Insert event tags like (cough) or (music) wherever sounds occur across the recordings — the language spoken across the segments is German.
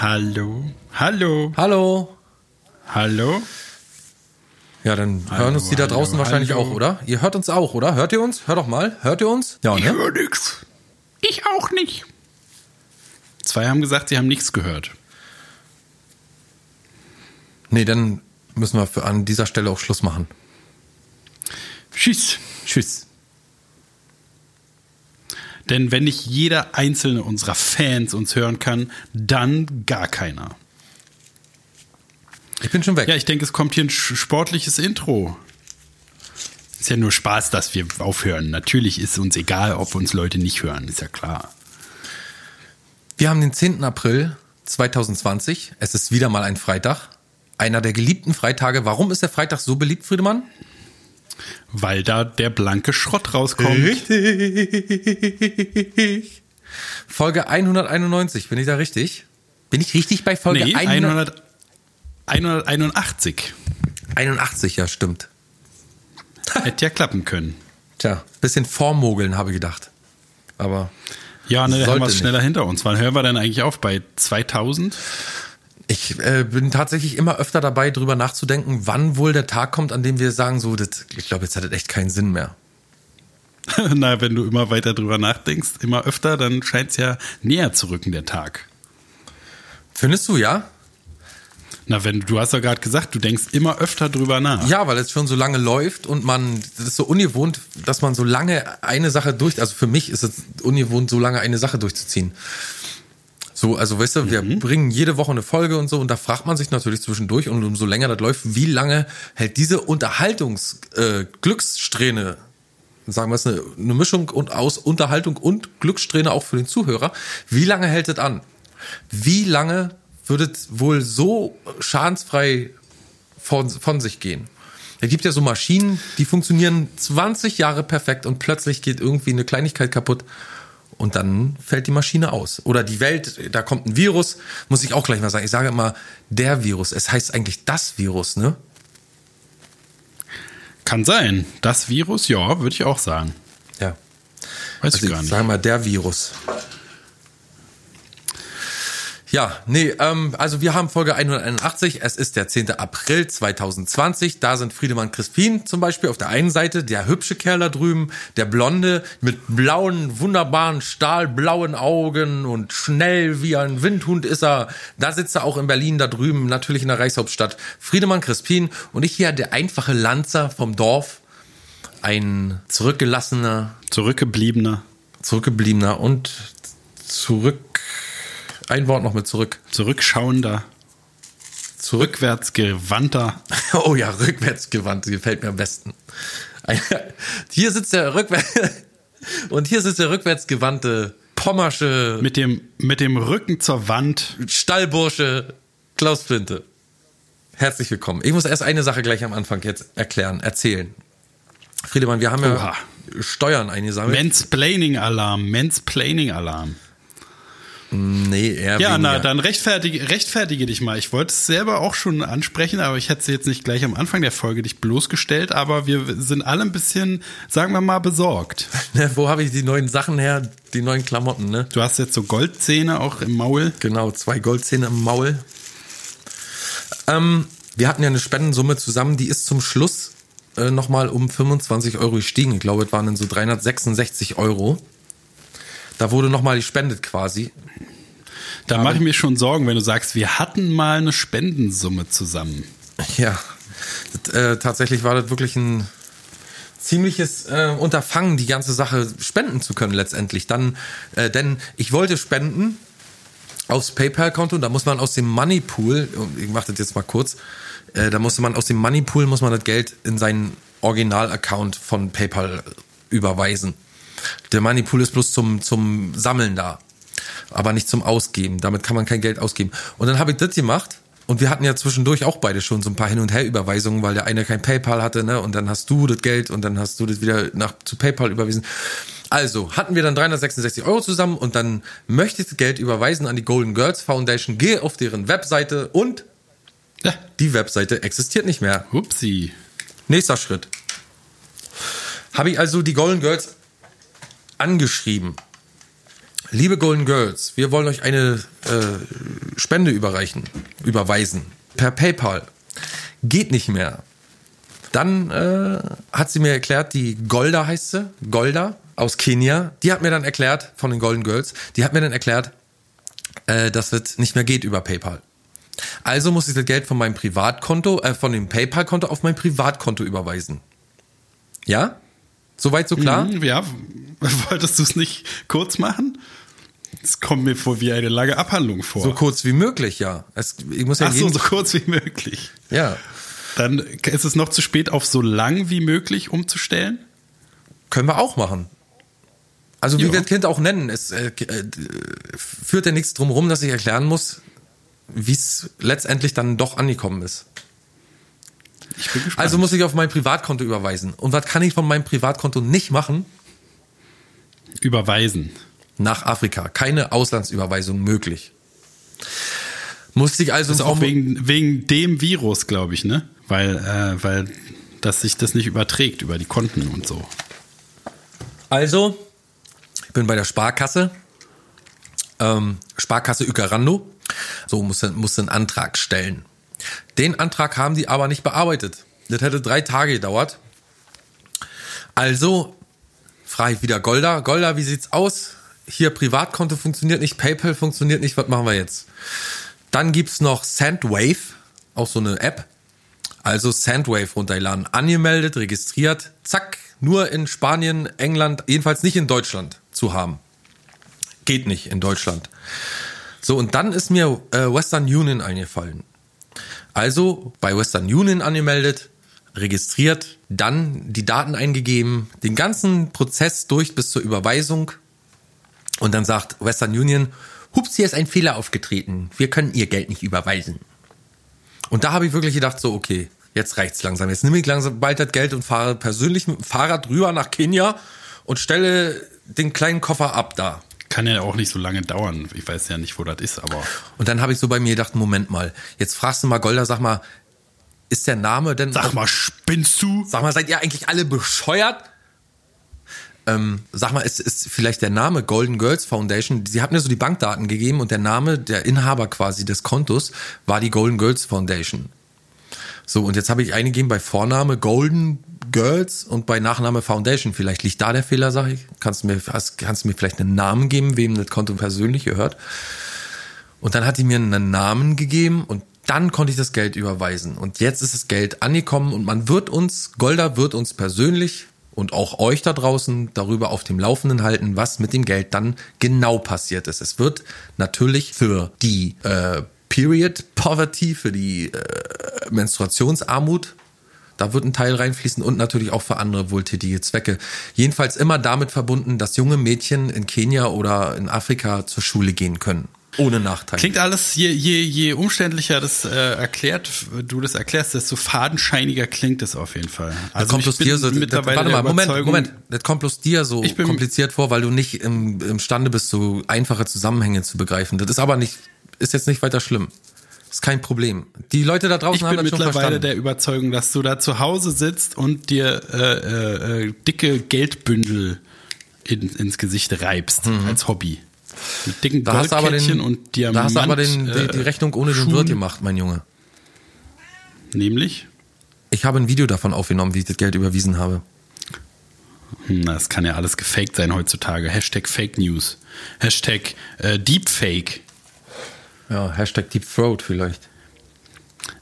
Hallo? Hallo. Hallo. Hallo? Hallo. Ja, dann Hallo, hören uns die da hallo, draußen wahrscheinlich hallo. auch, oder? Ihr hört uns auch, oder? Hört ihr uns? Hör doch mal. Hört ihr uns? Ja, ne? höre nix. Ich auch nicht. Zwei haben gesagt, sie haben nichts gehört. Nee, dann müssen wir an dieser Stelle auch Schluss machen. Tschüss. Tschüss. Denn wenn nicht jeder einzelne unserer Fans uns hören kann, dann gar keiner. Ich bin schon weg. Ja, ich denke, es kommt hier ein sportliches Intro. Ist ja nur Spaß, dass wir aufhören. Natürlich ist uns egal, ob uns Leute nicht hören, ist ja klar. Wir haben den 10. April 2020. Es ist wieder mal ein Freitag. Einer der geliebten Freitage. Warum ist der Freitag so beliebt, Friedemann? Weil da der blanke Schrott rauskommt. Richtig. Folge 191. Bin ich da richtig? Bin ich richtig bei Folge Nee, 100? 100, 181. 81, ja, stimmt. (laughs) Hätte ja klappen können. Tja, bisschen vormogeln, habe ich gedacht. Aber Ja, ne, da haben wir es schneller hinter uns. Wann hören wir denn eigentlich auf? Bei 2000? Ich äh, bin tatsächlich immer öfter dabei, drüber nachzudenken, wann wohl der Tag kommt, an dem wir sagen, so, das, ich glaube, jetzt hat das echt keinen Sinn mehr. (laughs) Na, wenn du immer weiter drüber nachdenkst, immer öfter, dann scheint es ja näher zu rücken, der Tag. Findest du, ja? Na, wenn du hast ja gerade gesagt, du denkst immer öfter drüber nach. Ja, weil es schon so lange läuft und man, das ist so ungewohnt, dass man so lange eine Sache durch, also für mich ist es ungewohnt, so lange eine Sache durchzuziehen. So, also weißt du, wir bringen jede Woche eine Folge und so und da fragt man sich natürlich zwischendurch und umso länger das läuft, wie lange hält diese Unterhaltungs-Glückssträhne, äh, sagen wir es, eine, eine Mischung und aus Unterhaltung und Glückssträhne auch für den Zuhörer, wie lange hält es an? Wie lange würde es wohl so schadensfrei von, von sich gehen. Es gibt ja so Maschinen, die funktionieren 20 Jahre perfekt und plötzlich geht irgendwie eine Kleinigkeit kaputt und dann fällt die Maschine aus. Oder die Welt, da kommt ein Virus, muss ich auch gleich mal sagen. Ich sage immer der Virus, es heißt eigentlich das Virus, ne? Kann sein. Das Virus, ja, würde ich auch sagen. Ja. Weiß Also ich gar ich nicht. sage mal der Virus. Ja, nee, ähm, also wir haben Folge 181, es ist der 10. April 2020, da sind Friedemann Crispin zum Beispiel auf der einen Seite, der hübsche Kerl da drüben, der Blonde mit blauen, wunderbaren, stahlblauen Augen und schnell wie ein Windhund ist er, da sitzt er auch in Berlin da drüben, natürlich in der Reichshauptstadt, Friedemann Crispin und ich hier der einfache Lanzer vom Dorf, ein zurückgelassener, Zurückgebliebener, zurückgebliebener und zurück. Ein Wort noch mit zurück. zurückschauender, Zurück. rückwärtsgewandter. (laughs) Oh ja, rückwärtsgewandt, gefällt mir am besten. (laughs) Hier sitzt der rückwärts (laughs) und hier sitzt der rückwärtsgewandte pommersche Mit dem, mit dem Rücken zur Wand. Stallbursche Klaus Flinte. Herzlich willkommen. Ich muss erst eine Sache gleich am Anfang jetzt erklären, erzählen. Friedemann, wir haben ja Oha. Steuern eingesammelt. Mansplaining-Alarm, Mansplaining-Alarm. Nee, eher Ja, weniger. na, dann rechtfertige, rechtfertige dich mal. Ich wollte es selber auch schon ansprechen, aber ich hätte es jetzt nicht gleich am Anfang der Folge dich bloßgestellt, aber wir sind alle ein bisschen, sagen wir mal, besorgt. (laughs) Ne, Wo habe ich die neuen Sachen her? Die neuen Klamotten, ne? Du hast jetzt so Goldzähne auch im Maul. Genau, zwei Goldzähne im Maul. Ähm, wir hatten ja eine Spendensumme zusammen, die ist zum Schluss äh, nochmal um 25 Euro gestiegen. Ich glaube, es waren dann so 366 Euro. Da wurde nochmal gespendet quasi. Da mache ich mir schon Sorgen, wenn du sagst, wir hatten mal eine Spendensumme zusammen. Ja, das, äh, tatsächlich war das wirklich ein ziemliches äh, Unterfangen, die ganze Sache spenden zu können letztendlich. Dann, äh, denn ich wollte spenden aufs PayPal-Konto, da muss man aus dem Moneypool, ich mache das jetzt mal kurz, äh, da musste man aus dem Moneypool muss man das Geld in seinen Original-Account von PayPal überweisen. Der Moneypool ist bloß zum, zum Sammeln da, aber nicht zum Ausgeben. Damit kann man kein Geld ausgeben. Und dann habe ich das gemacht und wir hatten ja zwischendurch auch beide schon so ein paar Hin- und Her-Überweisungen, weil der eine kein PayPal hatte, ne? Und dann hast du das Geld und dann hast du das wieder nach zu PayPal überwiesen. Also hatten wir dann 366 Euro zusammen und dann möchte ich das Geld überweisen an die Golden Girls Foundation. Gehe auf deren Webseite und Ja, die Webseite existiert nicht mehr. upsi. Nächster Schritt. Habe ich also die Golden Girls angeschrieben. liebe Golden Girls, wir wollen euch eine äh, Spende überreichen, überweisen per PayPal. Geht nicht mehr. Dann äh, hat sie mir erklärt, die Golda heißt sie, Golda aus Kenia, die hat mir dann erklärt, von den Golden Girls, die hat mir dann erklärt, äh, dass es nicht mehr geht über PayPal. Also muss ich das Geld von meinem Privatkonto, äh, von dem PayPal-Konto auf mein Privatkonto überweisen. Ja? Soweit so klar? Mhm, ja, (laughs) wolltest du es nicht kurz machen? Es kommt mir vor wie eine lange Abhandlung vor. So kurz wie möglich, ja. Es, ich muss ja Ach so, so kurz wie möglich. Ja. Dann ist es noch zu spät, auf so lang wie möglich umzustellen? Können wir auch machen. Also wie Ja. wir das Kind auch nennen, es äh, äh, führt ja nichts drum rum, dass ich erklären muss, wie es letztendlich dann doch angekommen ist. Ich bin gespannt. Also muss ich auf mein Privatkonto überweisen. Und was kann ich von meinem Privatkonto nicht machen? überweisen. Nach Afrika. Keine Auslandsüberweisung möglich. Musste ich also Das ist auch wegen, wegen dem Virus, glaube ich, ne? Weil, äh, weil dass sich das nicht überträgt über die Konten und so. Also, ich bin bei der Sparkasse, ähm, Sparkasse Ucarando. So, musste, musste einen Antrag stellen. Den Antrag haben die aber nicht bearbeitet. Das hätte drei Tage gedauert. Also, frage ich wieder Golda. Golda, wie sieht's aus? Hier Privatkonto funktioniert nicht, PayPal funktioniert nicht, was machen wir jetzt? Dann gibt's noch Sandwave, auch so eine App. Also Sandwave runterladen, angemeldet, registriert, zack, nur in Spanien, England, jedenfalls nicht in Deutschland zu haben. Geht nicht in Deutschland. So, und dann ist mir äh, Western Union eingefallen. Also bei Western Union angemeldet, registriert, dann die Daten eingegeben, den ganzen Prozess durch bis zur Überweisung. Und dann sagt Western Union, hups, hier ist ein Fehler aufgetreten. Wir können Ihr Geld nicht überweisen. Und da habe ich wirklich gedacht, so, okay, jetzt reicht's langsam. Jetzt nehme ich langsam bald das Geld und fahre persönlich mit dem Fahrrad rüber nach Kenia und stelle den kleinen Koffer ab da. Kann ja auch nicht so lange dauern. Ich weiß ja nicht, wo das ist, aber. Und dann habe ich so bei mir gedacht, Moment mal, jetzt fragst du mal Golda, sag mal, ist der Name denn... Sag mal, spinnst du? Sag mal, seid ihr eigentlich alle bescheuert? Ähm, sag mal, ist, ist vielleicht der Name Golden Girls Foundation, sie hat mir so die Bankdaten gegeben und der Name, der Inhaber quasi des Kontos war die Golden Girls Foundation. So, und jetzt habe ich eingegeben bei Vorname Golden Girls und bei Nachname Foundation. Vielleicht liegt da der Fehler, sag ich. Kannst du mir, kannst du mir vielleicht einen Namen geben, wem das Konto persönlich gehört? Und dann hat die mir einen Namen gegeben und dann konnte ich das Geld überweisen. Und jetzt ist das Geld angekommen und man wird uns, Golda wird uns persönlich und auch euch da draußen darüber auf dem Laufenden halten, was mit dem Geld dann genau passiert ist. Es wird natürlich für die äh, Period Poverty, für die äh, Menstruationsarmut da wird ein Teil reinfließen und natürlich auch für andere wohltätige Zwecke. Jedenfalls immer damit verbunden, dass junge Mädchen in Kenia oder in Afrika zur Schule gehen können. Ohne Nachteil. Klingt alles, je, je, je umständlicher das äh, erklärt, du das erklärst, desto fadenscheiniger klingt es auf jeden Fall. das kommt bloß dir so, das, warte mal, Moment, Moment. Das kommt bloß dir so Ich bin- kompliziert vor, weil du nicht im, imstande bist, so einfache Zusammenhänge zu begreifen. Das ist aber nicht, ist jetzt nicht weiter schlimm. Ist kein Problem. Die Leute da draußen Ich haben bin das schon mittlerweile verstanden. der Überzeugung, dass du da zu Hause sitzt und dir äh, äh, äh, dicke Geldbündel in, ins Gesicht reibst als Hobby. Mit dicken Mhm. da hast du aber den, und Diamant. da hast du aber den, die, die äh, Rechnung ohne den Schuhen. Wirt gemacht, mein Junge. Nämlich? Ich habe ein Video davon aufgenommen, wie ich das Geld überwiesen habe. Hm, Das kann ja alles gefaked sein heutzutage. Hashtag Fake News. Hashtag äh, Deepfake. Ja, Hashtag Deep Throat vielleicht.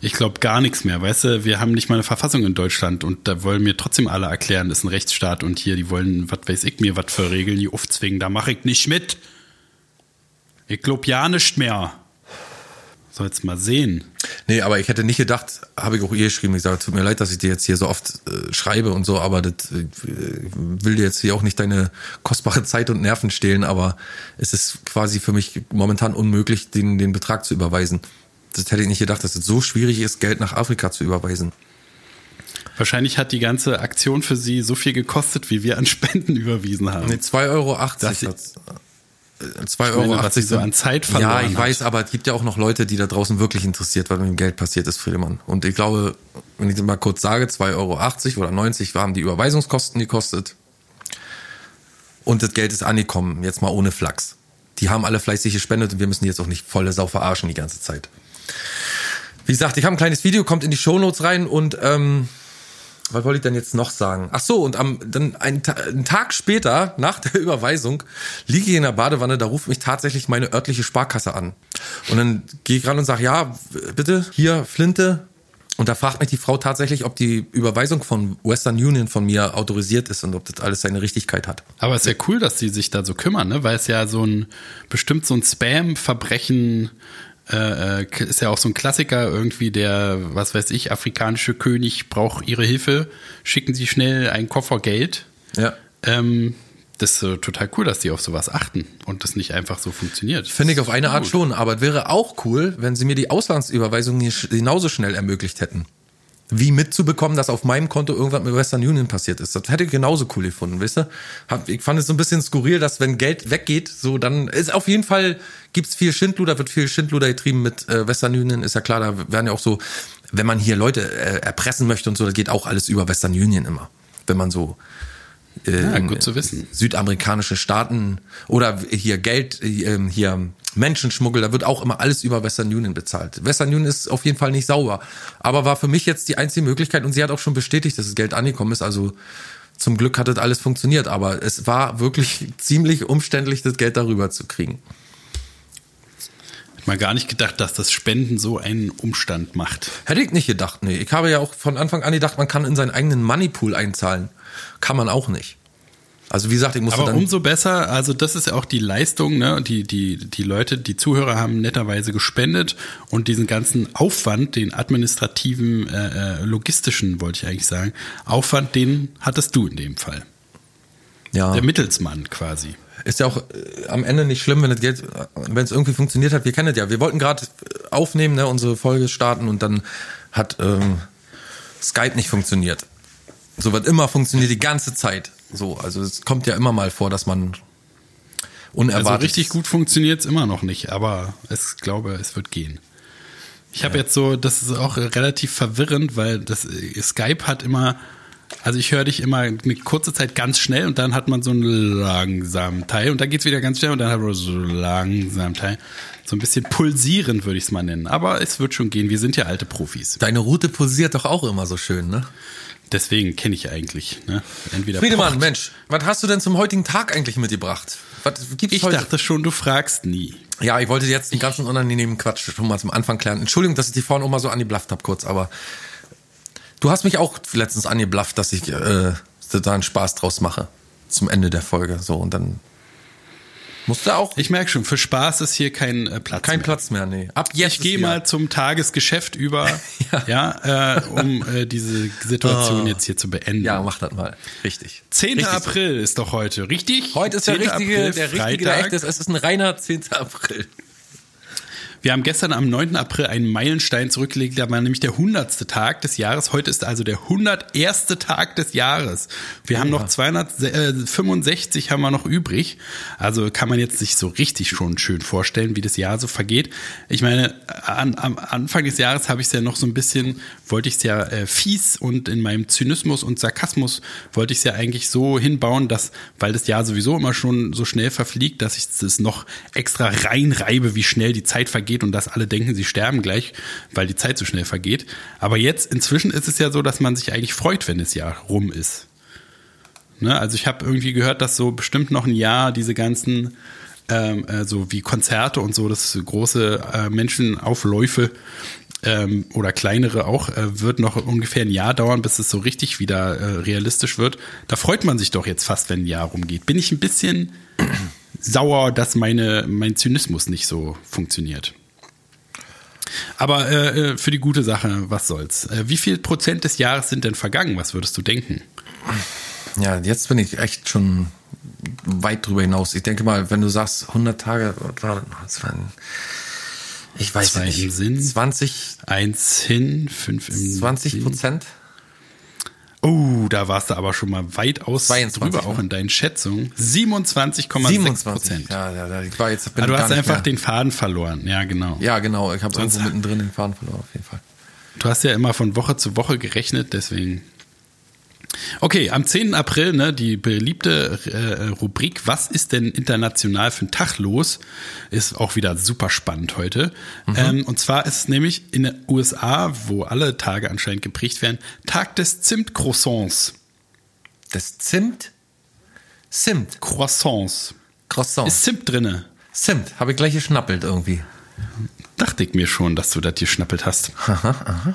Ich glaube gar nichts mehr, weißt du, wir haben nicht mal eine Verfassung in Deutschland und da wollen mir trotzdem alle erklären, das ist ein Rechtsstaat und hier, die wollen, was weiß ich mir, was für Regeln die aufzwingen, da mache ich nicht mit. Ich glaub ja nicht mehr. Soll's mal sehen. Nee, aber ich hätte nicht gedacht, habe ich auch ihr geschrieben, ich sage, tut mir leid, dass ich dir jetzt hier so oft äh, schreibe und so, aber das äh, will dir jetzt hier auch nicht deine kostbare Zeit und Nerven stehlen, aber es ist quasi für mich momentan unmöglich, den, den Betrag zu überweisen. Das hätte ich nicht gedacht, dass es so schwierig ist, Geld nach Afrika zu überweisen. Wahrscheinlich hat die ganze Aktion für sie so viel gekostet, wie wir an Spenden (laughs) überwiesen haben. Nee, 2,80 Euro. Das- 2,80 meine, Euro. was so an Zeit verloren Ja, ich hat. weiß, aber es gibt ja auch noch Leute, die da draußen wirklich interessiert, was mit dem Geld passiert ist, Friedemann. Und ich glaube, wenn ich das mal kurz sage, 2,80 Euro oder 90 haben die Überweisungskosten gekostet. Und das Geld ist angekommen, jetzt mal ohne Flachs. die haben alle fleißig gespendet und wir müssen die jetzt auch nicht volle Sau verarschen die ganze Zeit. Wie gesagt, ich habe ein kleines Video, kommt in die Shownotes rein und ähm, was wollte ich denn jetzt noch sagen? Ach so, und am dann einen, einen Tag später, nach der Überweisung, liege ich in der Badewanne, da ruft mich tatsächlich meine örtliche Sparkasse an. Und dann gehe ich ran und sage, ja, bitte, hier, Flinte. Und da fragt mich die Frau tatsächlich, ob die Überweisung von Western Union von mir autorisiert ist und ob das alles seine Richtigkeit hat. Aber es ist ja cool, dass die sich da so kümmern, ne? weil es ja so ein, bestimmt so ein Spam-Verbrechen äh, äh, ist ja auch so ein Klassiker irgendwie, der, was weiß ich, afrikanische König braucht ihre Hilfe, schicken sie schnell einen Koffer Geld. Ja. Ähm, das ist äh, total cool, dass die auf sowas achten und das nicht einfach so funktioniert. Finde ich auf eine Art schon, aber es wäre auch cool, wenn sie mir die Auslandsüberweisung genauso schnell ermöglicht hätten. Wie mitzubekommen, dass auf meinem Konto irgendwas mit Western Union passiert ist. Das hätte ich genauso cool gefunden, weißt du? Ich fand es so ein bisschen skurril, dass wenn Geld weggeht, so dann ist auf jeden Fall, gibt's viel Schindluder, wird viel Schindluder getrieben mit äh, Western Union, ist ja klar, da werden ja auch so, wenn man hier Leute äh, erpressen möchte und so, da geht auch alles über Western Union immer. Wenn man so äh, Ja, gut zu wissen. südamerikanische Staaten oder hier Geld, äh, hier Menschenschmuggel, da wird auch immer alles über Western Union bezahlt. Western Union ist auf jeden Fall nicht sauber, aber war für mich jetzt die einzige Möglichkeit und sie hat auch schon bestätigt, dass das Geld angekommen ist, also zum Glück hat das alles funktioniert, aber es war wirklich ziemlich umständlich, das Geld darüber zu kriegen. Mal gar nicht gedacht, dass das Spenden so einen Umstand macht. Hätte ich nicht gedacht, nee. Ich habe ja auch von Anfang an gedacht, man kann in seinen eigenen Moneypool einzahlen. Kann man auch nicht. Also wie gesagt, ich musste Aber dann umso besser, also das ist ja auch die Leistung, ne? Die, die, die Leute, die Zuhörer haben netterweise gespendet und diesen ganzen Aufwand, den administrativen, äh, äh, logistischen, wollte ich eigentlich sagen, Aufwand, den hattest du in dem Fall. ja. Der Mittelsmann quasi. Ist ja auch äh, am Ende nicht schlimm, wenn das Geld, wenn es irgendwie funktioniert hat. Wir kennen das ja. Wir wollten gerade aufnehmen, ne, unsere Folge starten und dann hat ähm, Skype nicht funktioniert. So wird immer funktioniert die ganze Zeit. So, also es kommt ja immer mal vor, dass man unerwartet. Also richtig gut funktioniert es immer noch nicht, aber ich glaube, es wird gehen. Ich habe jetzt so, das ist auch relativ verwirrend, weil das äh, Skype hat immer, also ich höre dich immer eine kurze Zeit ganz schnell und dann hat man so einen langsamen Teil und dann geht's wieder ganz schnell und dann hat man so einen langsamen Teil. So ein bisschen pulsierend würde ich es mal nennen. Aber es wird schon gehen. Wir sind ja alte Profis. Deine Route posiert doch auch immer so schön, ne? Deswegen kenne ich eigentlich. Ne? Entweder Friedemann, pocht- Mensch, was hast du denn zum heutigen Tag eigentlich mitgebracht? Was gibt's Ich heute? dachte schon, du fragst nie. Ja, ich wollte jetzt den ganzen unangenehmen Quatsch schon mal zum Anfang klären. Entschuldigung, dass ich die vorhin auch mal so angeblafft habe kurz, aber du hast mich auch letztens angeblafft, dass ich äh, da einen Spaß draus mache zum Ende der Folge. So und dann musste auch Ich merke schon, für Spaß ist hier kein äh, Platz kein mehr. Platz mehr. Nee, ab jetzt Ich gehe mal zum Tagesgeschäft über, (laughs) Ja. ja, äh, um äh, diese Situation Oh. jetzt hier zu beenden. Ja, mach das mal. Richtig. 10. Richtig so. April ist doch heute, richtig? Heute ist der 10. richtige, April, der richtige, der Freitag. echte. Es ist ein reiner 10. April. Wir haben gestern am 9. April einen Meilenstein zurückgelegt, da war nämlich der 100. Tag des Jahres. Heute ist also der 101. Tag des Jahres. Wir haben noch 265 haben wir noch übrig. Also kann man jetzt sich so richtig schon schön vorstellen, wie das Jahr so vergeht. Ich meine, an, am Anfang des Jahres habe ich es ja noch so ein bisschen, wollte ich es ja äh, fies und in meinem Zynismus und Sarkasmus wollte ich es ja eigentlich so hinbauen, dass, weil das Jahr sowieso immer schon so schnell verfliegt, dass ich es noch extra reinreibe, wie schnell die Zeit vergeht und dass alle denken, sie sterben gleich, weil die Zeit so schnell vergeht. Aber jetzt, inzwischen ist es ja so, dass man sich eigentlich freut, wenn das Jahr rum ist. Ne? Also ich habe irgendwie gehört, dass so bestimmt noch ein Jahr diese ganzen ähm, äh, so wie Konzerte und so, das große äh, Menschenaufläufe ähm, oder kleinere auch, äh, wird noch ungefähr ein Jahr dauern, bis es so richtig wieder äh, realistisch wird. Da freut man sich doch jetzt fast, wenn ein Jahr rumgeht. Bin ich ein bisschen sauer, dass meine, mein Zynismus nicht so funktioniert. Aber äh, äh, für die gute Sache, was soll's. Äh, wie viel Prozent des Jahres sind denn vergangen? Was würdest du denken? Ja, jetzt bin ich echt schon weit drüber hinaus. Ich denke mal, wenn du sagst 100 Tage, ich weiß Zwei nicht, Sinn. 20, Eins hin, fünf im 20 Sinn. Prozent? Oh, da warst du aber schon mal weitaus 22, drüber, auch ne? in deinen Schätzungen. 27,6 Prozent. 27. Ja, ja, ja, ich war jetzt, bin Ah, du hast einfach mehr. den Faden verloren. Ja, genau. Ja, genau. Ich habe irgendwo mittendrin den Faden verloren, auf jeden Fall. Du hast ja immer von Woche zu Woche gerechnet, deswegen. Okay, am 10. April, ne, die beliebte äh, Rubrik Was ist denn international für ein Tag los? Ist auch wieder super spannend heute. Mhm. Ähm, und zwar ist es nämlich in den USA, wo alle Tage anscheinend geprägt werden, Tag des Zimtcroissants. Des Zimt? Zimt. Croissants. Croissants. Ist Zimt drinne. Zimt, habe ich gleich geschnappelt irgendwie. Dachte ich mir schon, dass du das hier schnappelt hast. Aha, aha.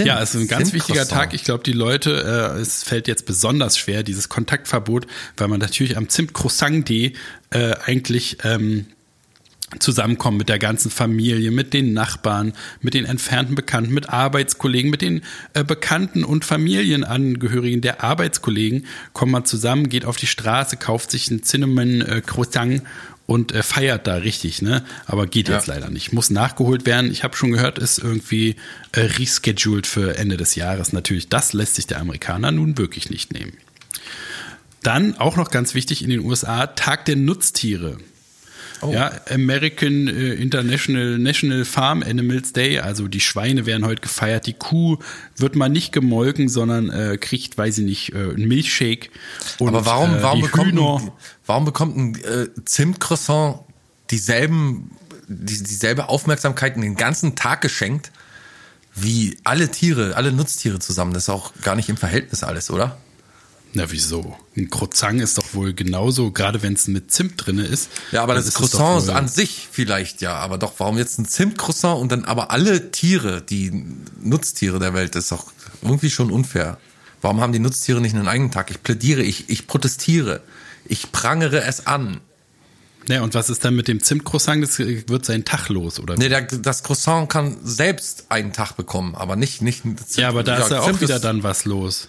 Zimt, ja, es ist ein ganz wichtiger Tag. Ich glaube, die Leute, äh, es fällt jetzt besonders schwer, dieses Kontaktverbot, weil man natürlich am Zimt-Croissant-D äh, eigentlich ähm, zusammenkommen mit der ganzen Familie, mit den Nachbarn, mit den entfernten Bekannten, mit Arbeitskollegen, mit den äh, Bekannten und Familienangehörigen der Arbeitskollegen, kommt man zusammen, geht auf die Straße, kauft sich ein Cinnamon äh, Croissant und äh, feiert da richtig, ne? Aber geht ja. jetzt leider nicht. Muss nachgeholt werden. Ich habe schon gehört, ist irgendwie äh, rescheduled für Ende des Jahres. Natürlich, das lässt sich der Amerikaner nun wirklich nicht nehmen. Dann auch noch ganz wichtig in den USA, Tag der Nutztiere. Oh. Ja, American äh, International National Farm Animals Day, also die Schweine werden heute gefeiert, die Kuh wird mal nicht gemolken, sondern äh, kriegt, weiß ich nicht, äh, einen Milchshake. Und, Aber warum, äh, warum, bekommt ein, warum bekommt ein äh, Zimtcroissant dieselben, die, dieselbe Aufmerksamkeit den ganzen Tag geschenkt wie alle Tiere, alle Nutztiere zusammen? Das ist auch gar nicht im Verhältnis alles, oder? Na wieso? Ein Croissant ist doch wohl genauso, gerade wenn es mit Zimt drinne ist. Ja, aber das ist Croissant ist an sich vielleicht ja, aber doch, warum jetzt ein Zimtcroissant und dann aber alle Tiere, die Nutztiere der Welt, das ist doch irgendwie schon unfair. Warum haben die Nutztiere nicht einen eigenen Tag? Ich plädiere, ich, ich protestiere, ich prangere es an. Ja, und was ist dann mit dem Zimtcroissant? Das wird sein Tag los, oder? Nee, der, das Croissant kann selbst einen Tag bekommen, aber nicht, nicht. Zimt, ja, aber da ja, ist ja auch wieder dann was los.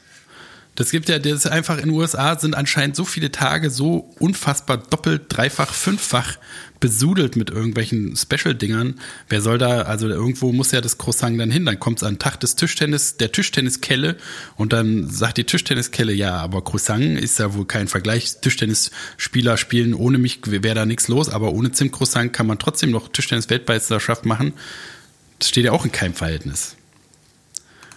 Das gibt ja, das ist einfach in den USA sind anscheinend so viele Tage so unfassbar doppelt, dreifach, fünffach besudelt mit irgendwelchen Special-Dingern. Wer soll da, also irgendwo muss ja das Croissant dann hin. Dann kommt es an den Tag des Tischtennis, der Tischtenniskelle und dann sagt die Tischtenniskelle, ja, aber Croissant ist ja wohl kein Vergleich. Tischtennisspieler spielen ohne mich, wäre da nichts los, aber ohne Zimtcroissant kann man trotzdem noch Tischtennis-Weltmeisterschaft machen. Das steht ja auch in keinem Verhältnis.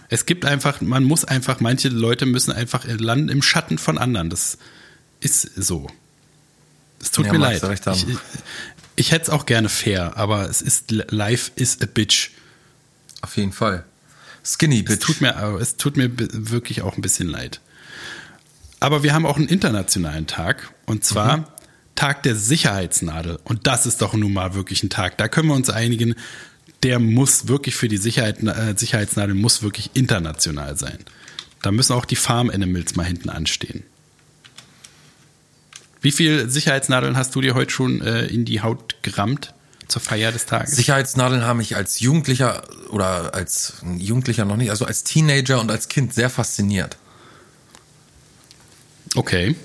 Es gibt einfach, man muss einfach, manche Leute müssen einfach landen im Schatten von anderen. Das ist so. Es tut ja, mir leid. Ich, ich hätte es auch gerne fair, aber es ist, life is a bitch. Auf jeden Fall. Skinny bitch. Es tut mir, es tut mir wirklich auch ein bisschen leid. Aber wir haben auch einen internationalen Tag und zwar mhm. Tag der Sicherheitsnadel. Und das ist doch nun mal wirklich ein Tag. Da können wir uns einigen, der muss wirklich für die Sicherheit, äh, Sicherheitsnadel muss wirklich international sein. Da müssen auch die Farm Animals mal hinten anstehen. Wie viele Sicherheitsnadeln hast du dir heute schon äh, in die Haut gerammt zur Feier des Tages? Sicherheitsnadeln haben mich als Jugendlicher oder als Jugendlicher noch nicht, also als Teenager und als Kind sehr fasziniert. Okay.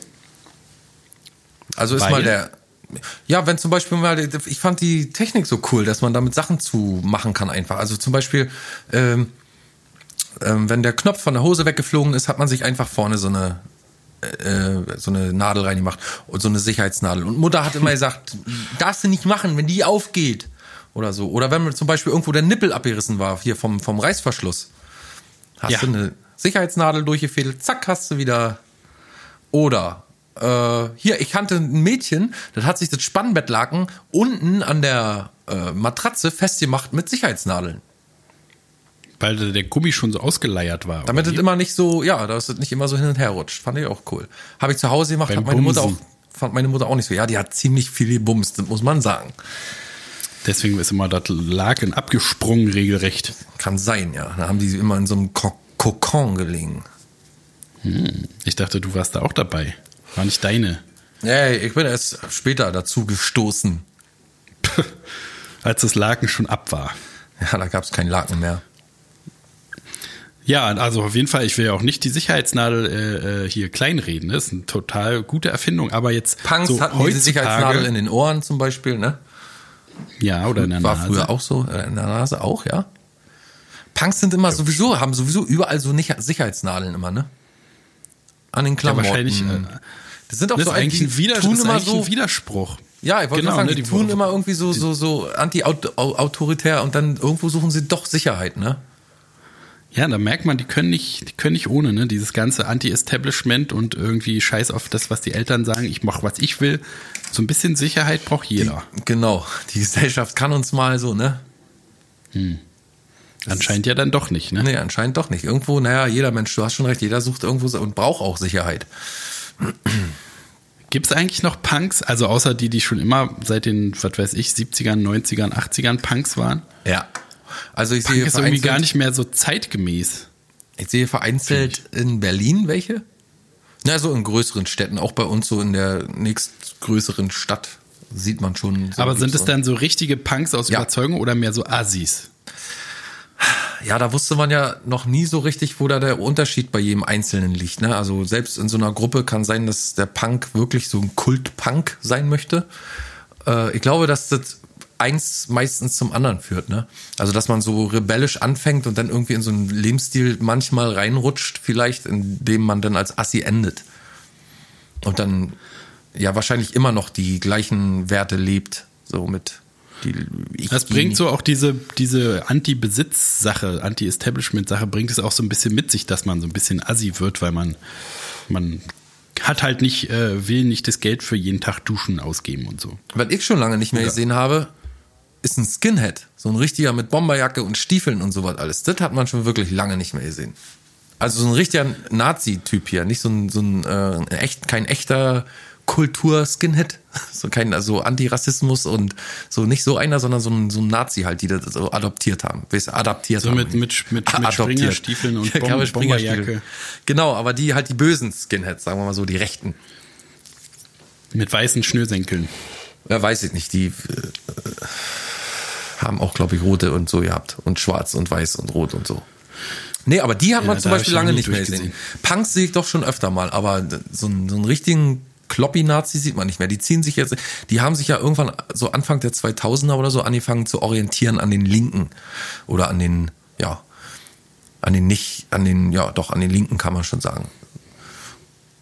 Also ist Weil? mal der ja, wenn zum Beispiel mal, ich fand die Technik so cool, dass man damit Sachen zu machen kann einfach. Also zum Beispiel, ähm, ähm, wenn der Knopf von der Hose weggeflogen ist, hat man sich einfach vorne so eine äh, so eine Nadel reingemacht und so eine Sicherheitsnadel. Und Mutter hat immer gesagt, (laughs) darfst du nicht machen, wenn die aufgeht oder so. Oder wenn zum Beispiel irgendwo der Nippel abgerissen war, hier vom, vom Reißverschluss, hast ja. du eine Sicherheitsnadel durchgefädelt, zack, hast du wieder. Oder äh, hier, ich kannte ein Mädchen, das hat sich das Spannbettlaken unten an der äh, Matratze festgemacht mit Sicherheitsnadeln. Weil der Gummi schon so ausgeleiert war. Damit es immer nicht so, ja, dass es nicht immer so hin und her rutscht. Fand ich auch cool. Habe ich zu Hause gemacht, hat meine Mutter auch, fand meine Mutter auch nicht so. Ja, die hat ziemlich viel gebumst, das muss man sagen. Deswegen ist immer das Laken abgesprungen, regelrecht. Kann sein, ja. Da haben die immer in so einem Kokon gelegen. Hm. Ich dachte, du warst da auch dabei. War nicht deine. Nee, ich bin erst später dazu gestoßen. (laughs) Als das Laken schon ab war. Ja, da gab es kein Laken mehr. Ja, also auf jeden Fall, ich will ja auch nicht die Sicherheitsnadel äh, äh hier kleinreden. Das ist eine total gute Erfindung, aber jetzt. Punks so hatten diese Sicherheitsnadel in den Ohren zum Beispiel, ne? Ja, oder in der Nase. War früher auch so, äh, in der Nase auch, ja. Punks sind immer sowieso, haben sowieso überall so Sicherheitsnadeln immer, ne? An den Klamotten. Ja, wahrscheinlich. Äh, das sind auch das so eigentlich ein, Wider tun immer so, Widerspruch. Ja, ich wollte genau, sagen, ne, die, die tun immer irgendwie so, so, so anti-autoritär und dann irgendwo suchen sie doch Sicherheit, ne? Ja, da merkt man, die können nicht, die können nicht ohne, ne? Dieses ganze Anti-Establishment und irgendwie Scheiß auf das, was die Eltern sagen, ich mache, was ich will. So ein bisschen Sicherheit braucht jeder. Die, genau. Die Gesellschaft kann uns mal so, ne? Hm. Anscheinend ja dann doch nicht, ne? Nee, anscheinend doch nicht. Irgendwo, naja, jeder Mensch, du hast schon recht, jeder sucht irgendwo und braucht auch Sicherheit. Gibt es eigentlich noch Punks, also außer die, die schon immer seit den, was weiß ich, 70ern, 90ern, 80ern Punks waren? Ja. Also ich Punk sehe ist irgendwie gar nicht mehr so zeitgemäß. Ich sehe vereinzelt in Berlin welche. Na, so in größeren Städten, auch bei uns so in der nächstgrößeren Stadt sieht man schon. So Aber sind es dann so richtige Punks aus Ja. Überzeugung oder mehr so Assis? Ja, da wusste man ja noch nie so richtig, wo da der Unterschied bei jedem Einzelnen liegt. Ne? Also selbst in so einer Gruppe kann sein, dass der Punk wirklich so ein Kult-Punk sein möchte. Äh, ich glaube, dass das eins meistens zum anderen führt. Ne? Also dass man so rebellisch anfängt und dann irgendwie in so einen Lebensstil manchmal reinrutscht, vielleicht, in dem man dann als Assi endet. Und dann ja wahrscheinlich immer noch die gleichen Werte lebt. So mit die ich Das bringt so auch diese, diese Anti-Besitz-Sache, Anti-Establishment-Sache, bringt es auch so ein bisschen mit sich, dass man so ein bisschen assi wird, weil man, man hat halt nicht, äh, will nicht das Geld für jeden Tag Duschen ausgeben und so. Was ich schon lange nicht mehr gesehen habe, ist ein Skinhead. So ein richtiger mit Bomberjacke und Stiefeln und sowas alles. Das hat man schon wirklich lange nicht mehr gesehen. Also so ein richtiger Nazi-Typ hier, nicht so ein, so ein äh, echt, kein echter Kultur-Skinhead. (laughs) So kein, also Antirassismus und so nicht so einer, sondern so ein, so ein Nazi halt, die das so adoptiert haben. Weißt, du, adaptiert So haben. mit, mit, mit, mit. Springerstiefeln und (laughs) Ja, Bom genau, Springerstiefel. Bomberjacke. Genau, aber die halt die bösen Skinheads, sagen wir mal so, die Rechten. Mit weißen Schnürsenkeln. Ja, weiß ich nicht. Die äh, haben auch, glaube ich, rote und so gehabt. Und schwarz und weiß und rot und so. Nee, aber die hat man Ja, zum Beispiel lange nicht mehr gesehen. Punks sehe ich doch schon öfter mal, aber so einen, so einen richtigen Kloppi-Nazi sieht man nicht mehr. Die ziehen sich jetzt, die haben sich ja irgendwann so Anfang der 2000er oder so angefangen zu orientieren an den Linken oder an den, ja, an den nicht, an den, ja, doch, an den Linken kann man schon sagen.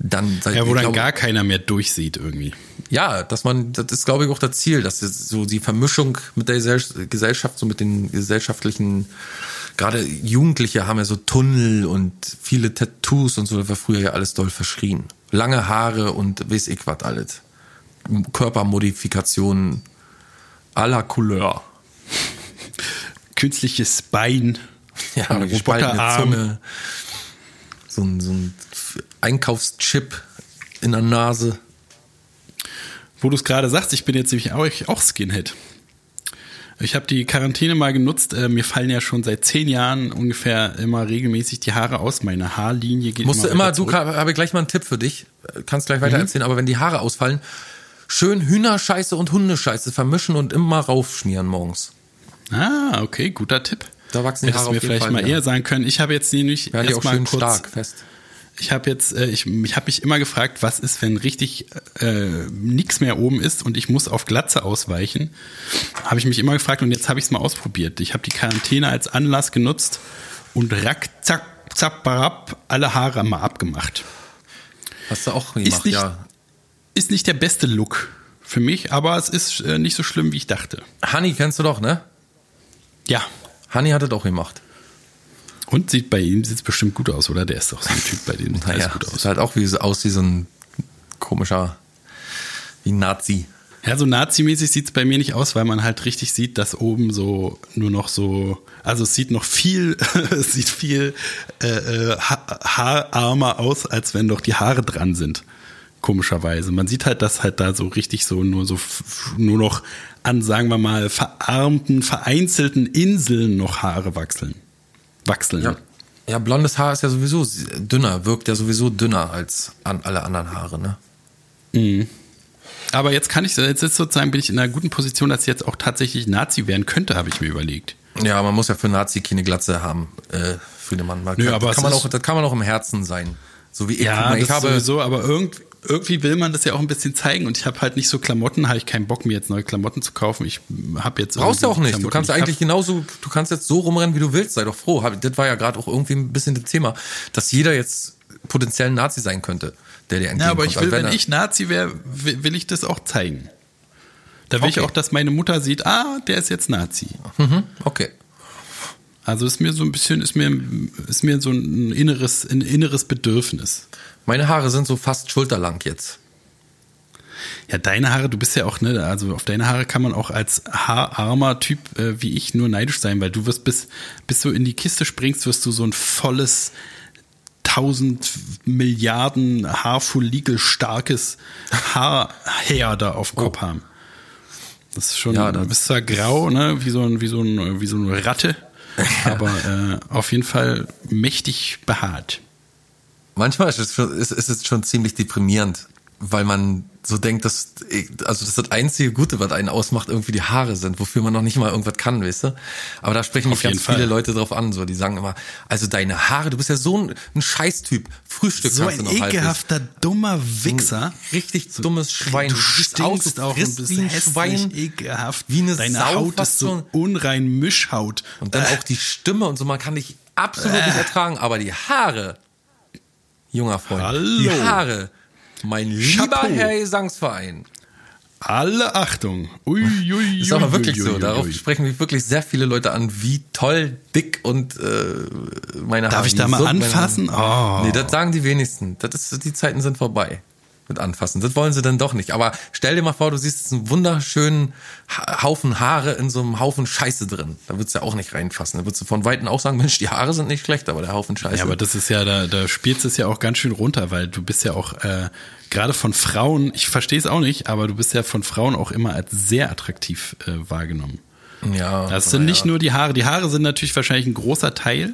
Dann, seit- Ja, wo dann glaube- gar keiner mehr durchsieht irgendwie. ja, dass man, das ist glaube ich auch das Ziel, dass so die Vermischung mit der Gesell- Gesellschaft, so mit den gesellschaftlichen, gerade Jugendliche haben ja so Tunnel und viele Tattoos und so, das war früher ja alles doll verschrien. Lange Haare und weiß ich was alles. Körpermodifikationen à la Couleur. Künstliches Bein. Ja, gespaltene Roboterarm. Zunge. So ein, so ein Einkaufschip in der Nase. Wo du es gerade sagst, ich bin jetzt nämlich auch Skinhead. Ich habe die Quarantäne mal genutzt. Äh, mir fallen ja schon seit zehn Jahren ungefähr immer regelmäßig die Haare aus. Meine Haarlinie geht Musst du immer immer, du zurück. ka- habe ich gleich mal einen Tipp für dich. Kannst gleich weiter erzählen, aber wenn die Haare ausfallen, schön Hühnerscheiße und Hundescheiße vermischen und immer raufschmieren morgens. Ah, okay, guter Tipp. Da wachsen die Hättest Haare du mir auf jeden vielleicht Fall mal wieder. eher sagen können. Ich habe jetzt nämlich erstmal kurz, stark fest. Ich habe jetzt, äh, ich, ich habe mich immer gefragt, was ist, wenn richtig äh, nichts mehr oben ist und ich muss auf Glatze ausweichen. Habe ich mich immer gefragt und jetzt habe ich es mal ausprobiert. Ich habe die Quarantäne als Anlass genutzt und rack, zack, zack, barab, alle Haare mal abgemacht. Hast du auch gemacht, nicht- ja. Ist nicht der beste Look für mich, aber es ist äh, nicht so schlimm, wie ich dachte. Honey kennst du doch, ne? Ja. Honey hat das auch gemacht. Und sieht bei ihm sieht's bestimmt gut aus, oder? Der ist doch so ein Typ, bei dem sieht alles Naja, gut sieht aus. halt auch wie, so- aus wie so ein komischer, wie ein Nazi. Ja, so nazimäßig sieht's bei mir nicht aus, weil man halt richtig sieht, dass oben so nur noch so, also es sieht noch viel, (laughs) es sieht viel äh, äh, ha haararmer aus, als wenn doch die Haare dran sind. Komischerweise. Man sieht halt, dass halt da so richtig so nur so nur noch an, sagen wir mal, verarmten, vereinzelten Inseln noch Haare wachseln. Wachseln. Ja. Ja, blondes Haar ist ja sowieso dünner, wirkt ja sowieso dünner als an alle anderen Haare, ne? Aber jetzt kann ich, jetzt ist sozusagen bin ich in einer guten Position, dass ich jetzt auch tatsächlich Nazi werden könnte, habe ich mir überlegt. Ja, man muss ja für Nazi keine Glatze haben, äh, Friedemann. Man Nö, kann, aber das, kann man auch, das kann man auch im Herzen sein. So wie ich. Ja, ich das habe, sowieso, aber irgend, irgendwie will man das ja auch ein bisschen zeigen und ich habe halt nicht so Klamotten, habe ich keinen Bock mir jetzt neue Klamotten zu kaufen. Ich habe jetzt brauchst du auch nicht. Du Klamotten, kannst die ich eigentlich genauso, du kannst jetzt so rumrennen, wie du willst. Sei doch froh. Das war ja gerade auch irgendwie ein bisschen das Thema, dass jeder jetzt potenziell ein Nazi sein könnte, der dir Ja, entgegenkommt. aber ich will, Also wenn er- ich Nazi wäre, will, will ich das auch zeigen. Da will ich Okay. auch, dass meine Mutter sieht, ah, der ist jetzt Nazi. Mhm, okay. Also ist mir so ein bisschen, ist mir, ist mir so ein inneres, ein inneres Bedürfnis. Meine Haare sind so fast schulterlang jetzt. Ja, deine Haare, du bist ja auch, ne, also auf deine Haare kann man auch als haararmer Typ äh, wie ich nur neidisch sein, weil du wirst bis, bis du in die Kiste springst, wirst du so ein volles, tausend Milliarden Haarfollikel starkes Haarheer da auf dem Kopf haben. Das ist schon, Ja, du bist zwar grau, ne, wie so ein, wie so ein, wie so eine Ratte, (laughs) aber äh, auf jeden Fall mächtig behaart. Manchmal ist es, schon, ist, ist es schon ziemlich deprimierend, weil man so denkt, dass, also das, das einzige Gute, was einen ausmacht, irgendwie die Haare sind, wofür man noch nicht mal irgendwas kann, weißt du? Aber da sprechen mich ganz jeden viele Fall. Leute drauf an, so, die sagen immer, also deine Haare, du bist ja so ein, ein Scheißtyp. Frühstück So kannst ein du noch halbwegs. ekelhafter, dummer Wichser. Richtig dummes Schwein. Du aus, stinkst du auch und bist wie ein hässlich, Schwein. ekelhaft. Wie eine Deine Sau Haut ist so unrein Mischhaut. Und dann auch die Stimme und so, man kann dich absolut nicht ertragen, aber die Haare, junger Freund, Hallo. die Haare, mein lieber Chapeau. Herr Gesangsverein. Alle Achtung. Ui, ui, ui, Ist aber wirklich ui, so. ui, Darauf ui. sprechen mich wirklich sehr viele Leute an, wie toll, dick und äh, meine Haare. Darf ich da mal meine- anfassen? Oh. Nee, das sagen die wenigsten. Das ist, die Zeiten sind vorbei mit anfassen. Das wollen sie dann doch nicht. Aber stell dir mal vor, du siehst jetzt einen wunderschönen Ha- Haufen Haare in so einem Haufen Scheiße drin. Da würdest du ja auch nicht reinfassen. Da würdest du von Weitem auch sagen, Mensch, die Haare sind nicht schlecht, aber der Haufen Scheiße. Ja, aber das ist ja, da, da spielst es ja auch ganz schön runter, weil du bist ja auch äh, gerade von Frauen, ich verstehe es auch nicht, aber du bist ja von Frauen auch immer als sehr attraktiv äh, wahrgenommen. ja, Das sind ja. nicht nur die Haare. Die Haare sind natürlich wahrscheinlich ein großer Teil.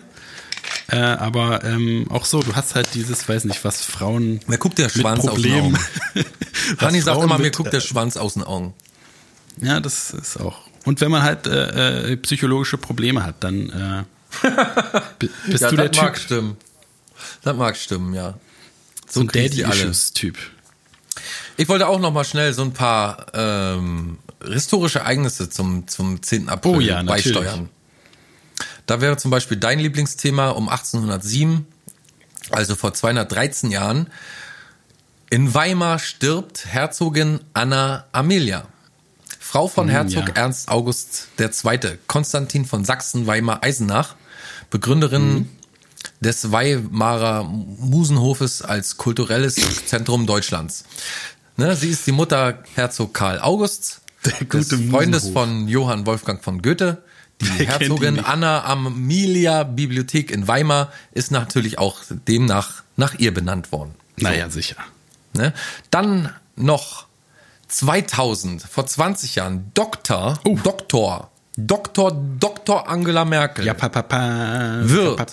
Äh, aber ähm, auch so, du hast halt dieses, weiß nicht, was Frauen Mir guckt der Schwanz aus den. Augen. (laughs) Hanni sagt immer, mir guckt der Schwanz aus den Augen. Ja, das ist auch. Und wenn man halt äh, äh, psychologische Probleme hat, dann äh, (laughs) bi- bist ja, du der das mag Typ. stimmen. Das mag stimmen, ja. So ein die alle. Daddy-Issues-Typ. Ich wollte auch noch mal schnell so ein paar ähm, historische Ereignisse zum, zum 10. April Oh ja, beisteuern. Da wäre zum Beispiel dein Lieblingsthema um 1807, also vor 213 Jahren. In Weimar stirbt Herzogin Anna Amelia. Frau von Herzog ja. Ernst August II., Konstantin von Sachsen-Weimar-Eisenach, Begründerin des Weimarer Musenhofes als kulturelles Zentrum Deutschlands. Ne, sie ist die Mutter Herzog Karl Augusts, Der des gute Freundes Musenhof. von Johann Wolfgang von Goethe. Die (laughs) Herzogin? Anna Amelia Bibliothek in Weimar ist natürlich auch demnach nach ihr benannt worden. Naja, sicher. Ne? Dann noch 2000, vor 20 Jahren, Doktor, Oh. Doktor, Doktor, Doktor Angela Merkel Ja, pa, pa, pa, Wird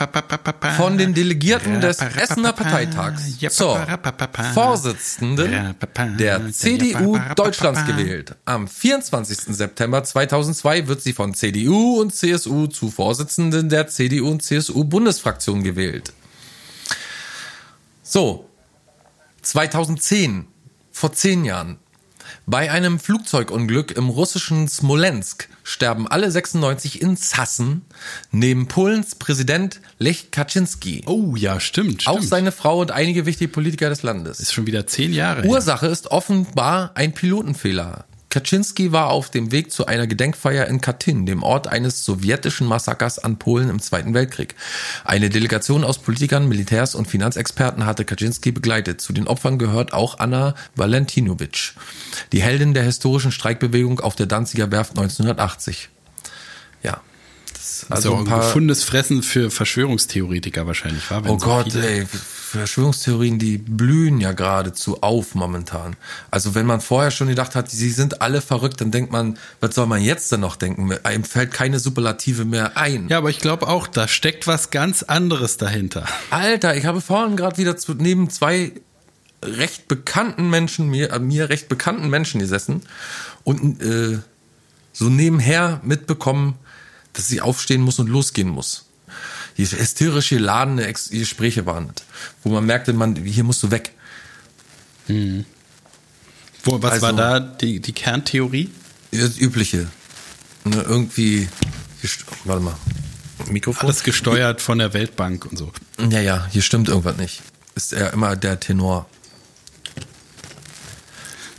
von den Delegierten des Essener pa, pa, Parteitags zur. Vorsitzenden der CDU Deutschlands gewählt. Am 24. September 2002 wird sie von CDU und CSU zu Vorsitzenden der CDU und CSU Bundesfraktion gewählt. So, 2010, vor zehn Jahren. Bei einem Flugzeugunglück im russischen Smolensk sterben alle 96 Insassen neben Polens Präsident Lech Kaczynski. Oh ja, stimmt. Auch stimmt. seine Frau und einige wichtige Politiker des Landes. ist schon wieder zehn Jahre. her. Ursache ist offenbar ein Pilotenfehler. Kaczynski war auf dem Weg zu einer Gedenkfeier in Katyn, dem Ort eines sowjetischen Massakers an Polen im Zweiten Weltkrieg. Eine Delegation aus Politikern, Militärs und Finanzexperten hatte Kaczynski begleitet. Zu den Opfern gehört auch Anna Valentinowitsch, die Heldin der historischen Streikbewegung auf der Danziger Werft 1980. Ja. Das Also also ein ein paar, gefundenes Fressen für Verschwörungstheoretiker wahrscheinlich, war? Oh so Gott, viele- ey, Verschwörungstheorien, die blühen ja geradezu auf momentan. Also wenn man vorher schon gedacht hat, sie sind alle verrückt, dann denkt man, was soll man jetzt denn noch denken? Einem fällt keine Superlative mehr ein. Ja, aber ich glaube auch, da steckt was ganz anderes dahinter. Alter, ich habe vorhin gerade wieder zu, neben zwei recht bekannten Menschen, mir, äh, mir recht bekannten Menschen gesessen und äh, so nebenher mitbekommen, dass sie aufstehen muss und losgehen muss. Die hysterisch geladene Ex Gespräche waren das, wo man merkte, man, hier musst du weg. Wo, was Also- war da die, die Kerntheorie? Das Übliche. Ne, irgendwie, warte mal, Mikrofon? Alles gesteuert von der Weltbank und so. Ja, ja, hier stimmt irgendwas nicht. Ist er immer der Tenor.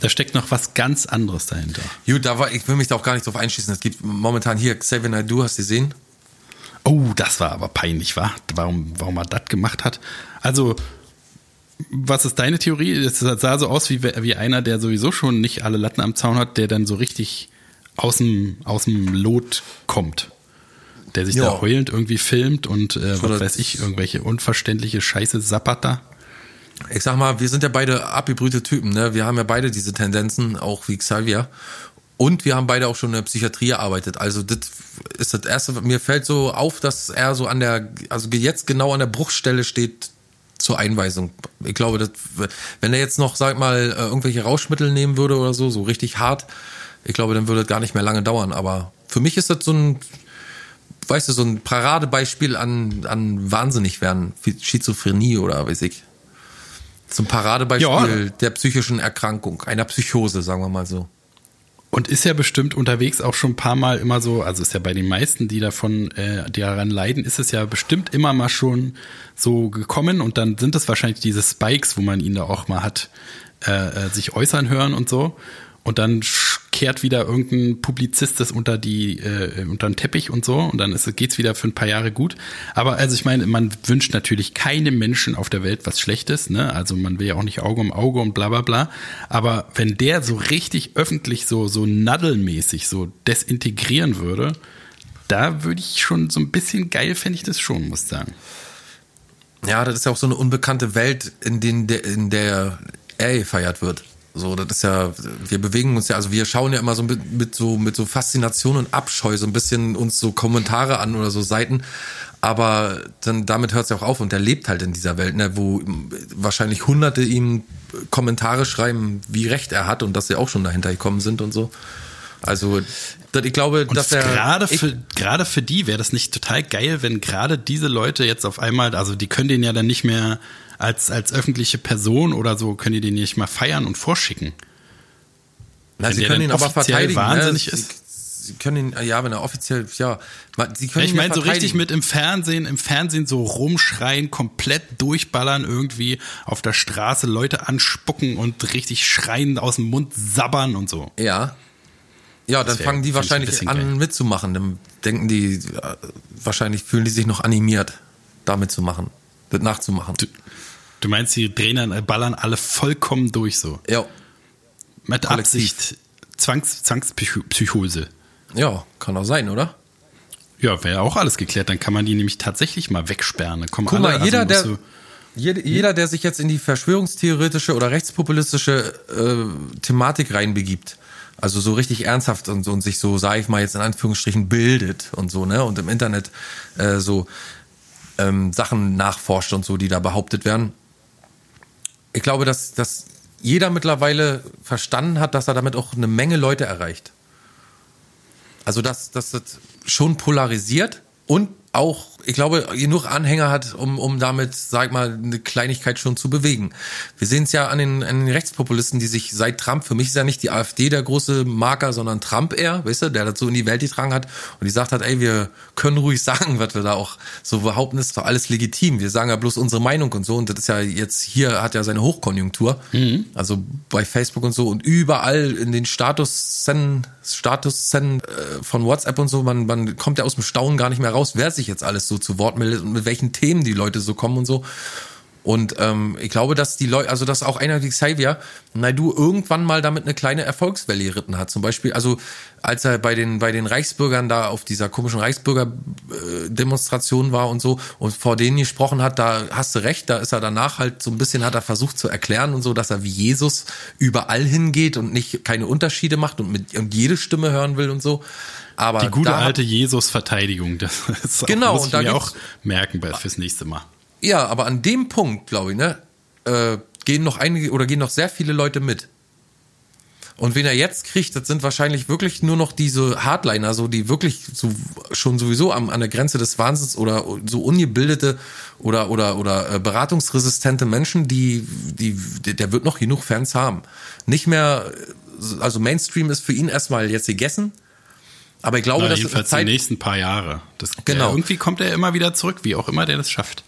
Da steckt noch was ganz anderes dahinter. Gut, da war, ich will mich da auch gar nicht drauf einschießen. Es gibt momentan hier Xavier Naidoo, hast du gesehen? Oh das war aber peinlich, war? Warum, warum er das gemacht hat? Also, was ist deine Theorie? Es sah so aus wie, wie einer, der sowieso schon nicht alle Latten am Zaun hat, der dann so richtig aus dem, aus dem Lot kommt. Der sich ja. da heulend irgendwie filmt und äh, was weiß ich, irgendwelche unverständliche Scheiße sappert da. Ich sag mal, wir sind ja beide abgebrühte Typen, ne? Wir haben ja beide diese Tendenzen, auch wie Xavier. Und wir haben beide auch schon in der Psychiatrie gearbeitet. Also das ist das erste, mir fällt so auf, dass er so an der, also jetzt genau an der Bruchstelle steht zur Einweisung. Ich glaube, dass, wenn er jetzt noch, sag mal, äh, irgendwelche Rauschmittel nehmen würde oder so, so richtig hart, ich glaube, dann würde das gar nicht mehr lange dauern. Aber für mich ist das so ein, weißt du, so ein Paradebeispiel an, an wahnsinnig werden, Schizophrenie oder weiß ich. Ein Paradebeispiel ja. der psychischen Erkrankung, einer Psychose, sagen wir mal so. Und ist ja bestimmt unterwegs auch schon ein paar Mal immer so, also ist ja bei den meisten, die davon, äh, die daran leiden, ist es ja bestimmt immer mal schon so gekommen. Und dann sind es wahrscheinlich diese Spikes, wo man ihn da auch mal hat äh, äh sich äußern hören und so und dann kehrt wieder irgendein Publizist das unter die äh, unter den Teppich und so und dann ist, geht's wieder für ein paar Jahre gut. Aber also ich meine, man wünscht natürlich keinem Menschen auf der Welt was Schlechtes, ne? Also man will ja auch nicht Auge um Auge und bla bla bla. Aber wenn der so richtig öffentlich so so naddelmäßig so desintegrieren würde, da würde ich schon so ein bisschen geil fände ich das schon, muss ich sagen. Ja, das ist ja auch so eine unbekannte Welt, in, den, in der er gefeiert wird. So, das ist ja, wir bewegen uns ja, also wir schauen ja immer so mit, mit so mit so Faszination und Abscheu so ein bisschen uns so Kommentare an oder so Seiten, aber dann damit hört es ja auch auf und der lebt halt in dieser Welt, ne, wo wahrscheinlich Hunderte ihm Kommentare schreiben, wie recht er hat und dass sie auch schon dahinter gekommen sind und so. Also ich glaube, und dass er gerade für gerade für die wäre das nicht total geil, wenn gerade diese Leute jetzt auf einmal, also die können den ja dann nicht mehr als, als öffentliche Person oder so können die den nicht mal feiern und vorschicken. Na, sie können ihn aber verteidigen. Ne? Wahnsinnig ne? ist. Sie können ihn, ja, wenn er offiziell, ja, sie können Ich meine, so richtig mit im Fernsehen, im Fernsehen so rumschreien, komplett durchballern, irgendwie auf der Straße Leute anspucken und richtig schreien aus dem Mund sabbern und so. Ja. Ja, dann wär, fangen die wahrscheinlich an geil. mitzumachen. Dann denken die, wahrscheinlich fühlen die sich noch animiert, damit zu machen, das nachzumachen. Du, Du meinst, die Trainer ballern alle vollkommen durch so? Ja. Mit Kollektiv. Absicht Zwangs, Zwangspsychose. Ja, kann auch sein, oder? Ja, wäre auch alles geklärt. Dann kann man die nämlich tatsächlich mal wegsperren. Guck alle, mal, jeder, also, der, jeder, jeder, der sich jetzt in die verschwörungstheoretische oder rechtspopulistische äh, Thematik reinbegibt, also so richtig ernsthaft und, und sich so, sag ich mal jetzt in Anführungsstrichen, bildet und so, ne? Und im Internet äh, so ähm, Sachen nachforscht und so, die da behauptet werden ich glaube, dass, dass jeder mittlerweile verstanden hat, dass er damit auch eine Menge Leute erreicht. Also, dass, dass das schon polarisiert und auch, ich glaube, genug Anhänger hat, um, um damit, sag mal, eine Kleinigkeit schon zu bewegen. Wir sehen es ja an den, an den Rechtspopulisten, die sich seit Trump, für mich ist ja nicht die AfD der große Marker, sondern Trump eher, weißt du, der das so in die Welt getragen hat und die sagt hat, ey, wir können ruhig (laughs) sagen, was wir da auch so behaupten, ist doch alles legitim. Wir sagen ja bloß unsere Meinung und so und das ist ja jetzt, hier hat ja seine Hochkonjunktur, mhm. also bei Facebook und so und überall in den Status-Szen, Status-Szen äh, von WhatsApp und so, man, man kommt ja aus dem Staunen gar nicht mehr raus, wer sich jetzt alles so zu Wort meldet und mit welchen Themen die Leute so kommen und so. Und ähm, ich glaube, dass die Leute, also dass auch einer wie Xavier du irgendwann mal damit eine kleine Erfolgswelle geritten hat. Zum Beispiel, also als er bei den bei den Reichsbürgern da auf dieser komischen Reichsbürger-Demonstration war und so und vor denen gesprochen hat, da hast du recht, da ist er danach halt so ein bisschen, hat er versucht zu erklären und so, dass er wie Jesus überall hingeht und nicht keine Unterschiede macht und mit und jede Stimme hören will und so. Aber die gute alte Jesus-Verteidigung, das ist genau, auch, muss ich mir auch merken fürs nächste Mal. Ja, aber an dem Punkt, glaube ich, ne, äh, gehen noch einige oder gehen noch sehr viele Leute mit. Und wen er jetzt kriegt, das sind wahrscheinlich wirklich nur noch diese Hardliner, so die wirklich so schon sowieso am, an der Grenze des Wahnsinns oder so ungebildete oder oder oder äh, beratungsresistente Menschen, die die der wird noch genug Fans haben. Nicht mehr also Mainstream ist für ihn erstmal jetzt gegessen aber ich glaube, Na, dass jedenfalls Zeit die nächsten paar Jahre. Das, genau. Der, irgendwie kommt er immer wieder zurück, wie auch immer der das schafft.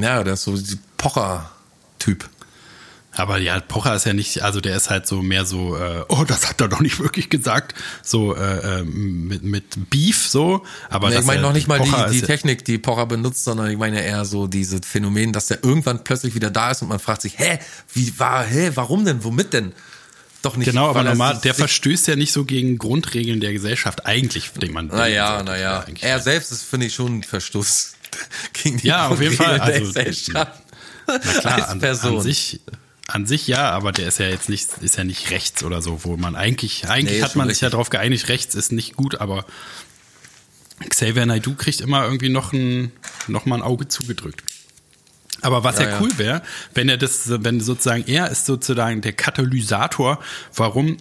Ja, der ist so ein Pocher-Typ. Aber ja, Pocher ist ja nicht, also der ist halt so mehr so, äh, oh, das hat er doch nicht wirklich gesagt, so äh, äh mit, mit Beef so. Aber nee, ich meine noch nicht mal die, die Technik, die Pocher benutzt, sondern ich meine eher so diese Phänomen, dass der irgendwann plötzlich wieder da ist und man fragt sich, hä, wie war, hä, warum denn, womit denn? Doch nicht. Genau, aber normal, der verstößt ja nicht so gegen Grundregeln der Gesellschaft. Eigentlich, denkt man. Naja, naja. Er selbst ist, finde ich, schon ein Verstoß (laughs) gegen die ja, auf jeden Fall. Also. Na klar, an, an, sich, an sich ja, aber der ist ja jetzt nicht, ist ja nicht rechts oder so, wo man eigentlich, eigentlich nee, hat man sich ja darauf geeinigt, rechts ist nicht gut, aber Xavier Naidoo kriegt immer irgendwie noch ein, noch mal ein Auge zugedrückt. Aber was ja, ja cool wäre, wenn er das, wenn sozusagen er ist sozusagen der Katalysator, warum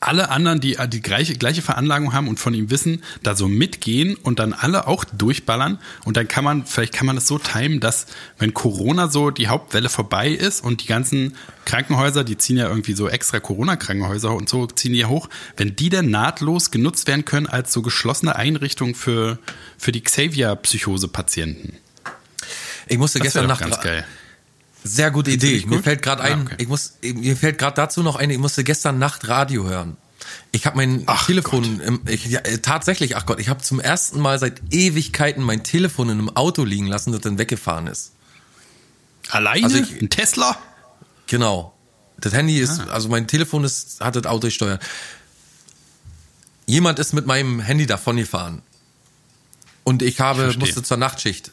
alle anderen, die die gleiche, gleiche Veranlagung haben und von ihm wissen, da so mitgehen und dann alle auch durchballern. Und dann kann man, vielleicht kann man das so timen, dass wenn Corona so die Hauptwelle vorbei ist und die ganzen Krankenhäuser, die ziehen ja irgendwie so extra Corona-Krankenhäuser und so ziehen die ja hoch, wenn die dann nahtlos genutzt werden können als so geschlossene Einrichtung für, für die Xavier-Psychose-Patienten. Ich musste das gestern Nacht. Sehr gute Idee. Mir fällt gerade ein, ah, okay. ich muss, mir fällt gerade dazu noch ein, ich musste gestern Nacht Radio hören. Ich habe mein ach Telefon, im, ich, ja, äh, tatsächlich, ach Gott, ich habe zum ersten Mal seit Ewigkeiten mein Telefon in einem Auto liegen lassen, das dann weggefahren ist. Alleine? Also ich, Ein Tesla? Genau. Das Handy ist, ah. also mein Telefon ist, hat das Auto gesteuert. Jemand ist mit meinem Handy davon gefahren. Und ich habe, ich musste zur Nachtschicht.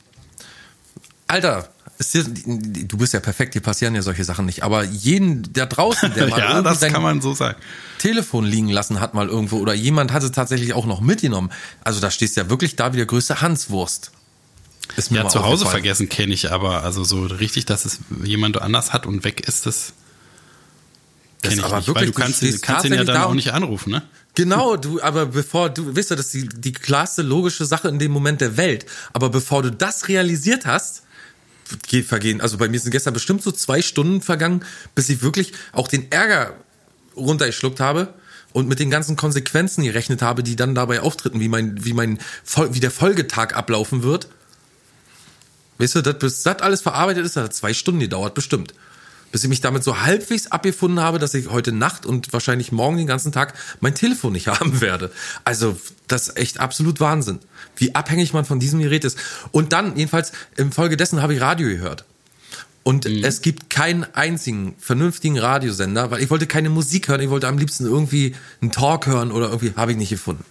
Alter, dir, du bist ja perfekt, dir passieren ja solche Sachen nicht. Aber jeden da draußen, der (laughs) mal ja, das kann man so sagen. Telefon liegen lassen hat mal irgendwo oder jemand hat es tatsächlich auch noch mitgenommen. Also da stehst du ja wirklich da wie der größte Hanswurst. Ist mir ja, zu Hause vergessen kenne ich, aber also so richtig, dass es jemand anders hat und weg ist, das kenne ich aber nicht. Wirklich, weil du kannst, du kannst ihn ja dann auch nicht anrufen, ne? Genau, du, aber bevor du, wisst du, das ist die, die klarste logische Sache in dem Moment der Welt. Aber bevor du das realisiert hast, vergehen. Also bei mir sind gestern bestimmt so zwei Stunden vergangen, bis ich wirklich auch den Ärger runtergeschluckt habe und mit den ganzen Konsequenzen gerechnet habe, die dann dabei auftreten, wie mein, wie mein, wie der Folgetag ablaufen wird. Weißt du, das, bis das alles verarbeitet ist, hat zwei Stunden gedauert, bestimmt bis ich mich damit so halbwegs abgefunden habe, dass ich heute Nacht und wahrscheinlich morgen den ganzen Tag mein Telefon nicht (laughs) haben werde. Also das ist echt absolut Wahnsinn, wie abhängig man von diesem Gerät ist. Und dann, jedenfalls, im Folge dessen habe ich Radio gehört. Und mhm. es gibt keinen einzigen vernünftigen Radiosender, weil ich wollte keine Musik hören, ich wollte am liebsten irgendwie einen Talk hören oder irgendwie, habe ich nicht gefunden.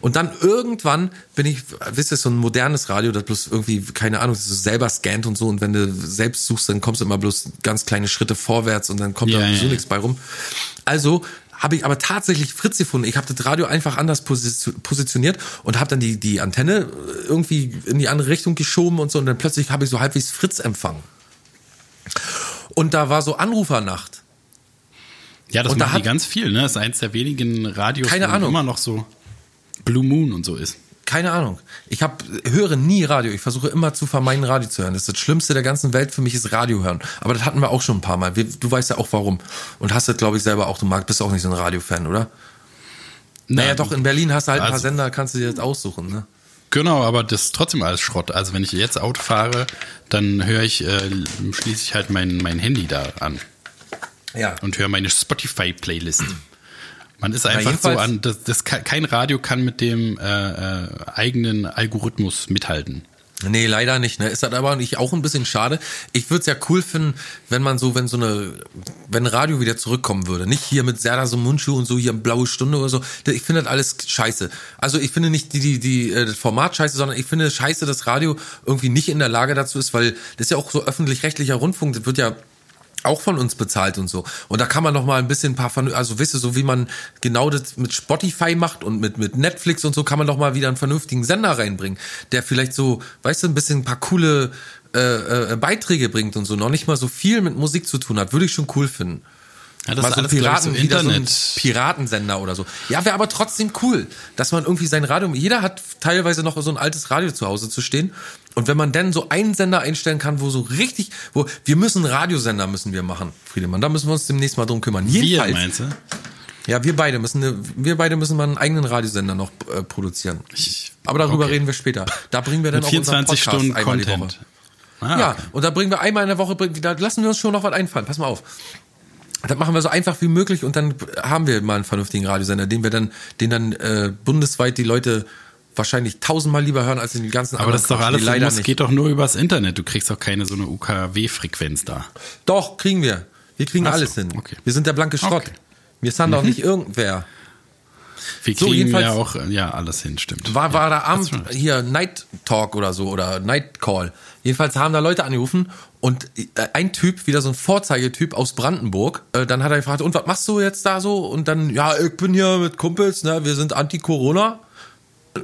Und dann irgendwann bin ich, wisst ihr, so ein modernes Radio, das bloß irgendwie, keine Ahnung, ist selber scannt und so. Und wenn du selbst suchst, dann kommst du immer bloß ganz kleine Schritte vorwärts und dann kommt ja, da sowieso ja. nichts bei rum. Also habe ich aber tatsächlich Fritz gefunden. Ich habe das Radio einfach anders positioniert und habe dann die, die Antenne irgendwie in die andere Richtung geschoben und so. Und dann plötzlich habe ich so halbwegs Fritz empfangen. Und da war so Anrufernacht. Ja, das und machen da die ganz viel, ne? Das ist eins der wenigen Radios, keine Ahnung. immer noch so. Blue Moon und so ist. Keine Ahnung. Ich hab, höre nie Radio. Ich versuche immer zu vermeiden, Radio zu hören. Das, ist das Schlimmste der ganzen Welt für mich ist Radio hören. Aber das hatten wir auch schon ein paar Mal. du weißt ja auch warum. Und hast das, glaube ich, selber auch. Du magst, bist auch nicht so ein Radio-Fan, oder? Naja, naja, doch, in Berlin hast du halt ein paar also Sender, kannst du dir jetzt aussuchen, ne? Genau, aber das ist trotzdem alles Schrott. Also wenn ich jetzt Auto fahre, dann höre ich, äh, schließe ich halt mein, mein Handy da an. Ja. Und höre meine Spotify-Playlist. Man ist einfach so an, das, das kann, kein Radio kann mit dem äh, äh, eigenen Algorithmus mithalten. Nee, leider nicht. Ne? Ist das aber nicht auch ein bisschen schade. Ich würde es ja cool finden, wenn man so, wenn so eine, wenn Radio wieder zurückkommen würde. Nicht hier mit Serda so Mundschuh und so hier blaue Stunde oder so. Ich finde das alles scheiße. Also ich finde nicht die, die, die, äh, das Format scheiße, sondern ich finde scheiße, dass Radio irgendwie nicht in der Lage dazu ist, weil das ist ja auch so öffentlich-rechtlicher Rundfunk. Das wird ja auch von uns bezahlt und so. Und da kann man noch mal ein bisschen ein paar, also wisst ihr, so wie man genau das mit Spotify macht und mit, mit Netflix und so, kann man doch mal wieder einen vernünftigen Sender reinbringen, der vielleicht so, weißt du, ein bisschen ein paar coole äh, äh, Beiträge bringt und so, noch nicht mal so viel mit Musik zu tun hat, würde ich schon cool finden. Ja, das mal ist so ein Piraten, so Internet. So Piratensender oder so. Ja, wäre aber trotzdem cool, dass man irgendwie sein Radio, jeder hat teilweise noch so ein altes Radio zu Hause zu stehen. Und wenn man dann so einen Sender einstellen kann, wo so richtig, wo, wir müssen Radiosender müssen wir machen, Friedemann, da müssen wir uns demnächst mal drum kümmern. Jedenfalls. Wir, meinst du? Ja, wir beide müssen, wir beide müssen mal einen eigenen Radiosender noch äh, produzieren. aber darüber okay. reden wir später. Da bringen wir dann Mit auch 24 Stunden einmal Content. Ah, ja, okay. und da bringen wir einmal in der Woche, da lassen wir uns schon noch was einfallen. Pass mal auf. Das machen wir so einfach wie möglich und dann haben wir mal einen vernünftigen Radiosender, den wir dann, den dann äh, bundesweit die Leute wahrscheinlich tausendmal lieber hören als in den ganzen Aber das ist doch alles, leider muss, geht doch nur übers Internet. Du kriegst doch keine so eine UKW-Frequenz da. Doch, kriegen wir. Wir kriegen Ach alles hin. Okay. Wir sind der blanke Schrott. Okay. Wir sind mhm. doch nicht irgendwer. Wir kriegen so, jedenfalls, ja auch ja alles hin, stimmt. War, war da Abend hier Night Talk oder so oder Night Call. Jedenfalls haben da Leute angerufen und äh, ein Typ, wieder so ein Vorzeigetyp aus Brandenburg, äh, dann hat er gefragt, und was machst du jetzt da so? Und dann, ja, ich bin hier mit Kumpels, ne, wir sind Anti-Corona.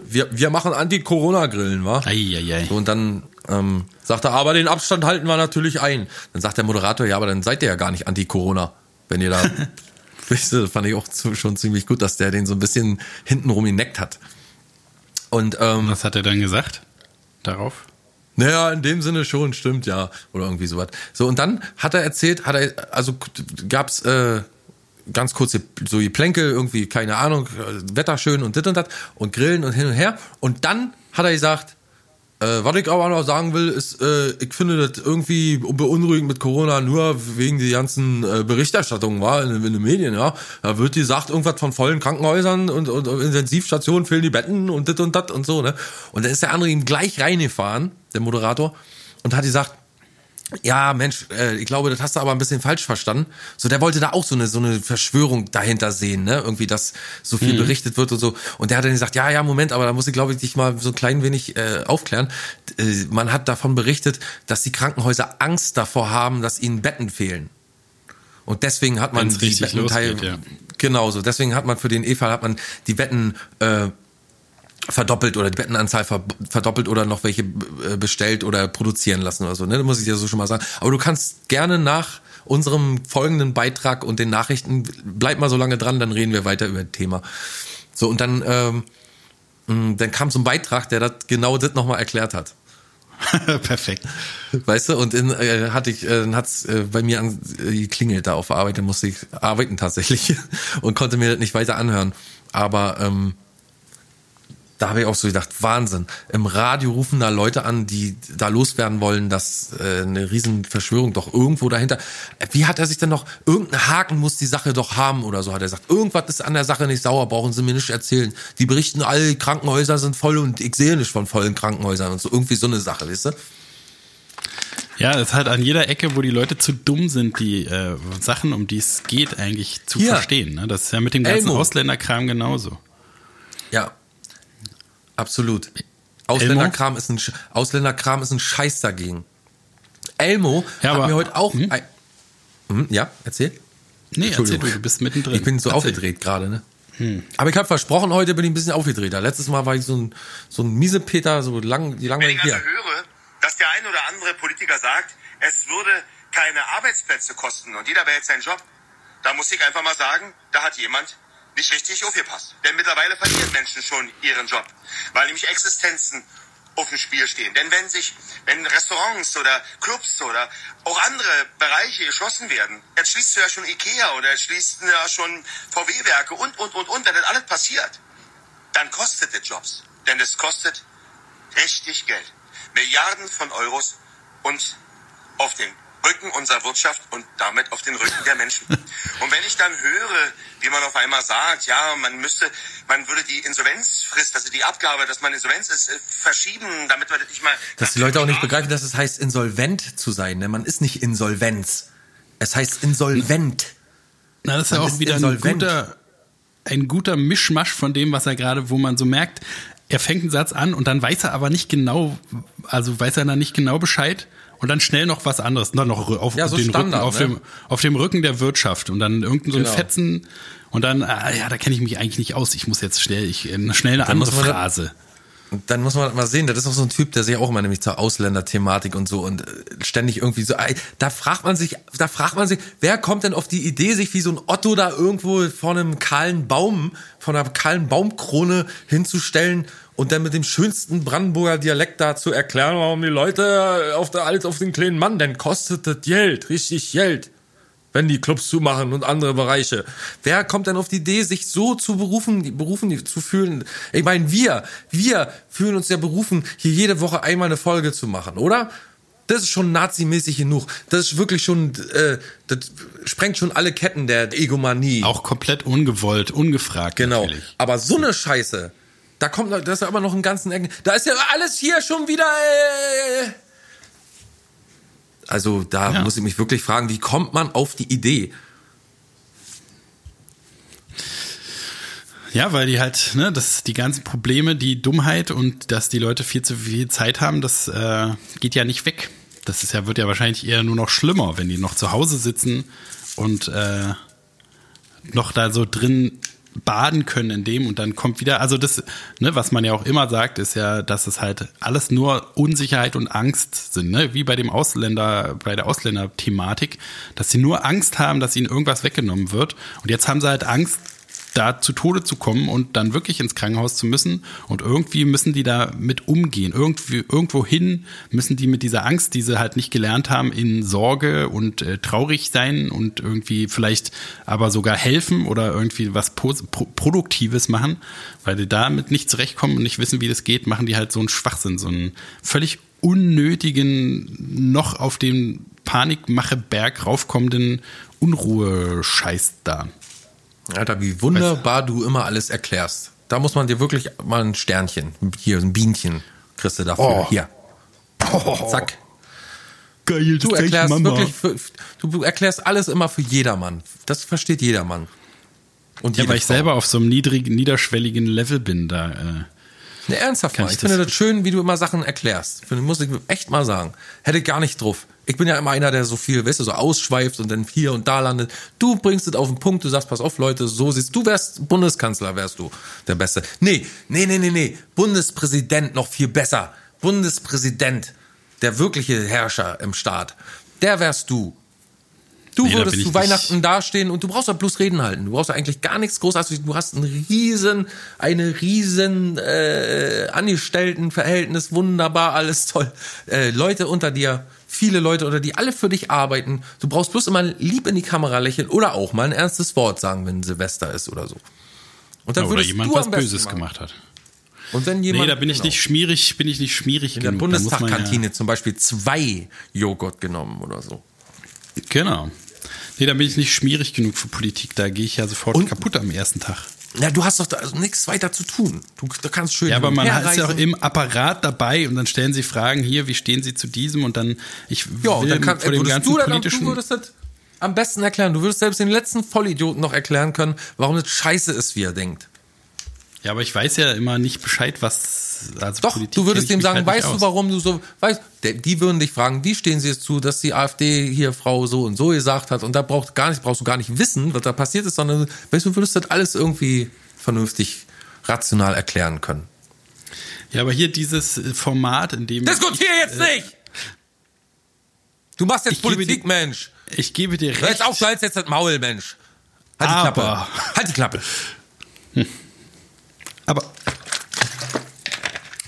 Wir, wir machen Anti-Corona-Grillen, wa? Eieiei. So, und dann ähm, sagt er, aber den Abstand halten wir natürlich ein. Dann sagt der Moderator, ja, aber dann seid ihr ja gar nicht Anti-Corona, wenn ihr da (laughs) das fand ich auch schon ziemlich gut, dass der den so ein bisschen hintenrum geneckt hat. Und ähm, was hat er dann gesagt darauf? Naja, in dem Sinne schon, stimmt, ja. Oder irgendwie sowas. So, und dann hat er erzählt, hat er, also gab's äh, ganz kurze so die Plänke, irgendwie, keine Ahnung, Wetter schön und dit und dat und Grillen und hin und her. Und dann hat er gesagt, äh, was ich aber noch sagen will, ist, äh, ich finde das irgendwie beunruhigend mit Corona nur wegen die ganzen äh, Berichterstattungen war in, in, den Medien, ja. Da wird gesagt, irgendwas von vollen Krankenhäusern und, und, und Intensivstationen fehlen die Betten und dit und dat und so, ne? Und da ist der andere ihm gleich reingefahren, der Moderator, und hat gesagt, ja, Mensch, äh, ich glaube, das hast du aber ein bisschen falsch verstanden. So, der wollte da auch so eine so eine Verschwörung dahinter sehen, ne? Irgendwie, dass so viel mhm. berichtet wird und so. Und der hat dann gesagt, ja, ja, Moment, aber da muss ich, glaube ich, dich mal so ein klein wenig äh, aufklären. Äh, man hat davon berichtet, dass die Krankenhäuser Angst davor haben, dass ihnen Betten fehlen. Und deswegen hat man Wenn's die Betten losgeht, ja. Genauso. Deswegen hat man für den E-Fall hat man die Betten äh, verdoppelt oder die Bettenanzahl verdoppelt oder noch welche äh, bestellt oder produzieren lassen oder so. Ne? Das muss ich dir so schon mal sagen. Aber du kannst gerne nach unserem folgenden Beitrag und den Nachrichten, bleib mal so lange dran, dann reden wir weiter über das Thema. So, und dann, ähm, mm, dann kam so ein Beitrag, der das genau das nochmal erklärt hat. (laughs) Perfekt. Weißt du, und in, äh, hatte ich, äh, hat's äh, bei mir an, äh, geklingelt da auf der Arbeit, dann musste ich arbeiten tatsächlich (laughs) und konnte mir das nicht weiter anhören. Aber ähm, da habe ich auch so gedacht, Wahnsinn. Im Radio rufen da Leute an, die da loswerden wollen, dass äh, eine Riesenverschwörung doch irgendwo dahinter. Wie hat er sich denn noch, irgendein Haken muss die Sache doch haben oder so, hat er gesagt. Irgendwas ist an der Sache nicht sauer, brauchen sie mir nicht erzählen. Die berichten, alle Krankenhäuser sind voll und ich sehe nicht von vollen Krankenhäusern und so. Irgendwie so eine Sache, weißt du? Ja, es ist halt an jeder Ecke, wo die Leute zu dumm sind, die äh, Sachen, um die es geht, eigentlich zu Hier. verstehen. Ne? Das ist ja mit dem ganzen. Ausländerkram genauso. Ja, Absolut. Ausländerkram ist ein Ausländerkram ist ein Scheiß dagegen. Elmo ja, hat mir heute auch hm? ein, hm, ja, erzähl. Nee, erzähl du, du bist mittendrin. Ich bin so erzähl. aufgedreht gerade, ne? Hm. Aber ich habe versprochen, heute bin ich ein bisschen aufgedrehter. Letztes Mal war ich so ein so ein Miesepeter, so lang die lange Wenn ich also höre, dass der ein oder andere Politiker sagt, es würde keine Arbeitsplätze kosten und jeder behält seinen Job, da muss ich einfach mal sagen, da hat jemand nicht richtig aufgepasst. Denn mittlerweile verlieren Menschen schon ihren Job, weil nämlich Existenzen auf dem Spiel stehen. Denn wenn sich, wenn Restaurants oder Clubs oder auch andere Bereiche geschlossen werden, jetzt schließt du ja schon Ikea oder jetzt schließt ja schon VW-Werke und, und, und, und, wenn das alles passiert, dann kostet es Jobs. Denn es kostet richtig Geld. Milliarden von Euros und auf den Rücken unserer Wirtschaft und damit auf den Rücken der Menschen. Und wenn ich dann höre, wie man auf einmal sagt, ja, man müsste, man würde die Insolvenzfrist, also die Abgabe, dass man Insolvenz ist, äh, verschieben, damit man das nicht mal. Dass die Leute auch nicht begreifen, dass es heißt, insolvent zu sein. Ne? Man ist nicht Insolvenz. Es heißt insolvent. Na, das ist man ja auch ist wieder ein guter, ein guter Mischmasch von dem, was er gerade, wo man so merkt, er fängt einen Satz an und dann weiß er aber nicht genau, also weiß er dann nicht genau Bescheid und dann schnell noch was anderes, dann noch auf ja, so den Standard, Rücken, auf, ne? dem, auf dem Rücken der Wirtschaft und dann irgendein so ein genau. Fetzen und dann, ah, ja, da kenne ich mich eigentlich nicht aus. Ich muss jetzt schnell, ich, schnell eine dann andere Phrase. dann muss man mal sehen, das ist auch so ein Typ, der sich auch immer nämlich zur Ausländerthematik und so und äh, ständig irgendwie so, da fragt man sich, da fragt man sich, wer kommt denn auf die Idee, sich wie so ein Otto da irgendwo vor einem kahlen Baum, von einer kahlen Baumkrone hinzustellen und dann mit dem schönsten Brandenburger Dialekt da zu erklären, warum die Leute auf der alles auf den kleinen Mann, denn kostet das Geld, richtig Geld, wenn die Clubs zumachen und andere Bereiche. Wer kommt denn auf die Idee, sich so zu berufen, berufen zu fühlen? Ich meine, wir, wir fühlen uns ja berufen, hier jede Woche einmal eine Folge zu machen, oder? Das ist schon nazimäßig genug. Das ist wirklich schon, äh, das sprengt schon alle Ketten der Egomanie. Auch komplett ungewollt, ungefragt. Genau. Natürlich. Aber so eine Scheiße, da kommt, da ist ja immer noch ein ganzen Ecken. Da ist ja alles hier schon wieder. Äh, also da Ja. muss ich mich wirklich fragen, wie kommt man auf die Idee? Ja, weil die halt, ne, das, die ganzen Probleme, die Dummheit und dass die Leute viel zu viel Zeit haben, das äh, geht ja nicht weg. Das ist ja, wird ja wahrscheinlich eher nur noch schlimmer, wenn die noch zu Hause sitzen und äh, noch da so drin baden können in dem und dann kommt wieder, also das, ne, was man ja auch immer sagt, ist ja, dass es halt alles nur Unsicherheit und Angst sind, ne, wie bei dem Ausländer, bei der Ausländer-Thematik, dass sie nur Angst haben, dass ihnen irgendwas weggenommen wird. Und jetzt haben sie halt Angst, da zu Tode zu kommen und dann wirklich ins Krankenhaus zu müssen. Und irgendwie müssen die da mit umgehen. Irgendwie, irgendwohin müssen die mit dieser Angst, die sie halt nicht gelernt haben, in Sorge und äh, traurig sein und irgendwie vielleicht aber sogar helfen oder irgendwie was Pro Produktives machen, weil die damit nicht zurechtkommen und nicht wissen, wie das geht, machen die halt so einen Schwachsinn, so einen völlig unnötigen, noch auf den Panikmacheberg raufkommenden Unruhe-Scheiß da. Alter, wie wunderbar du immer alles erklärst. Da muss man dir wirklich mal ein Sternchen, hier ein Bienchen, kriegst du dafür. Oh. Hier. Zack. Geil, Du erklärst wirklich, für, du erklärst alles immer für jedermann. Das versteht jedermann. Und Ja, weil ich selber auf so einem niedrigen, niederschwelligen Level bin da. Äh. Ne, ernsthaft Kann mal. ich Ich finde das- das schön, wie du immer Sachen erklärst. Finde, muss ich echt mal sagen. Hätte gar nicht drauf. Ich bin ja immer einer, der so viel, weißt du, so ausschweift und dann hier und da landet. Du bringst es auf den Punkt, du sagst, pass auf, Leute, so siehst du, wärst Bundeskanzler, wärst du der Beste. Nee, nee, nee, nee, nee. Bundespräsident noch viel besser. Bundespräsident, der wirkliche Herrscher im Staat. Der wärst du. Du Nee, da würdest zu nicht- Weihnachten dastehen und du brauchst ja bloß Reden halten. Du brauchst ja eigentlich gar nichts großartig. Du hast ein riesen, eine riesen äh, Angestelltenverhältnis, wunderbar, alles toll. Äh, Leute unter dir, viele Leute unter dir, alle für dich arbeiten. Du brauchst bloß immer lieb in die Kamera lächeln oder auch mal ein ernstes Wort sagen, wenn Silvester ist oder so. Und dann Oder würdest jemand was Böses machen. gemacht hat. Und wenn jemand, Nee, da bin ich genau. nicht schmierig, bin ich nicht schmierig in der genug. Da Bundestagkantine zum Beispiel zwei Joghurt genommen oder so. Ja, genau. Nee, da bin ich nicht schmierig genug für Politik. Da gehe ich ja sofort Und- kaputt am ersten Tag. Ja, du hast doch da also nichts weiter zu tun. Du, du kannst schön Ja, aber man ist ja auch im Apparat dabei und dann stellen sie Fragen hier, wie stehen sie zu diesem und dann ich Ja, will dann kann, vor dem ganzen du, dann, politischen du würdest das am besten erklären. Du würdest selbst den letzten Vollidioten noch erklären können, warum das scheiße ist, wie er denkt. Ja, aber ich weiß ja immer nicht Bescheid, was also Doch, Politik du würdest dem sagen, halt weißt du, warum du so, weißt, die würden dich fragen, wie stehen sie jetzt zu, dass die AfD hier Frau so und so gesagt hat und da braucht gar nicht, brauchst du gar nicht wissen, was da passiert ist, sondern, weißt du, würdest das alles irgendwie vernünftig, rational erklären können. Ja, aber hier dieses äh, Format, in dem Diskutier jetzt nicht! Du machst jetzt Politik, die- Mensch! ich gebe dir recht. jetzt auf, jetzt das Maul, Mensch! Halt die Aber- Klappe! Halt die Klappe! (laughs) aber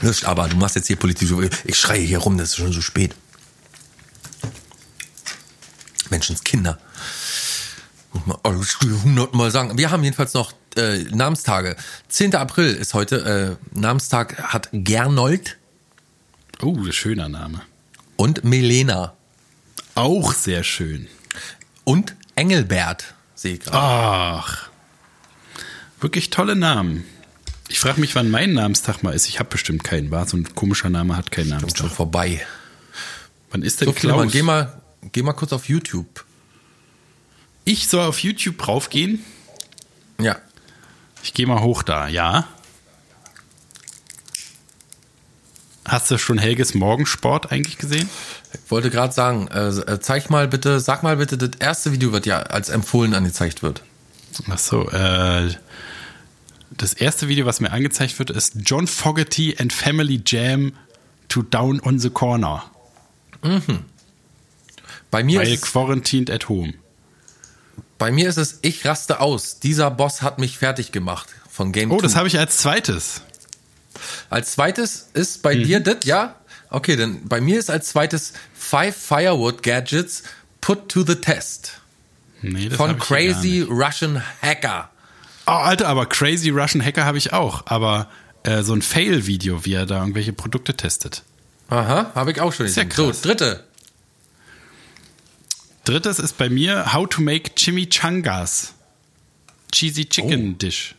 Nicht, aber du machst jetzt hier politische. Ich schreie hier rum, das ist schon so spät. Menschenskinder. Muss man alles hundertmal sagen. Wir haben jedenfalls noch äh, Namenstage. 10. April ist heute. Äh, Namenstag hat Gernold oh, schöner Name. und Melena Auch sehr schön. und Engelbert. Sehe ich gerade. Ach. Wirklich tolle Namen. Ich frage mich, wann mein Namenstag mal ist. Ich habe bestimmt keinen. War so ein komischer Name hat keinen Kommt schon Namenstag. vorbei. Wann ist denn So, Klaus. Klaus? Geh mal, geh mal kurz auf YouTube. Ich soll auf YouTube raufgehen. Ja. Ich gehe mal hoch da. Ja. Hast du schon Helges Morgensport eigentlich gesehen? Ich wollte gerade sagen, äh, äh, zeig mal bitte, sag mal bitte, das erste Video wird ja als empfohlen angezeigt wird. Ach so, äh, das erste Video, was mir angezeigt wird, ist John Fogerty and Family Jam to Down on the Corner. Bei mir, Weil ist, quarantined at home. bei mir ist es, ich raste aus. Dieser Boss hat mich fertig gemacht von Game Oh, das 2. habe ich als zweites. Als zweites ist bei Mhm. dir das, ja? Okay, dann bei mir ist als zweites Five Firewood Gadgets Put to the Test. Nee, das Von Crazy. Russian Hacker. Oh, Alter, aber Crazy Russian Hacker habe ich auch. Aber äh, so ein Fail-Video, wie er da irgendwelche Produkte testet. Aha, habe ich auch schon Ist ja gesehen. So, dritte. Drittes ist bei mir How to make Chimichangas. Cheesy Chicken Dish.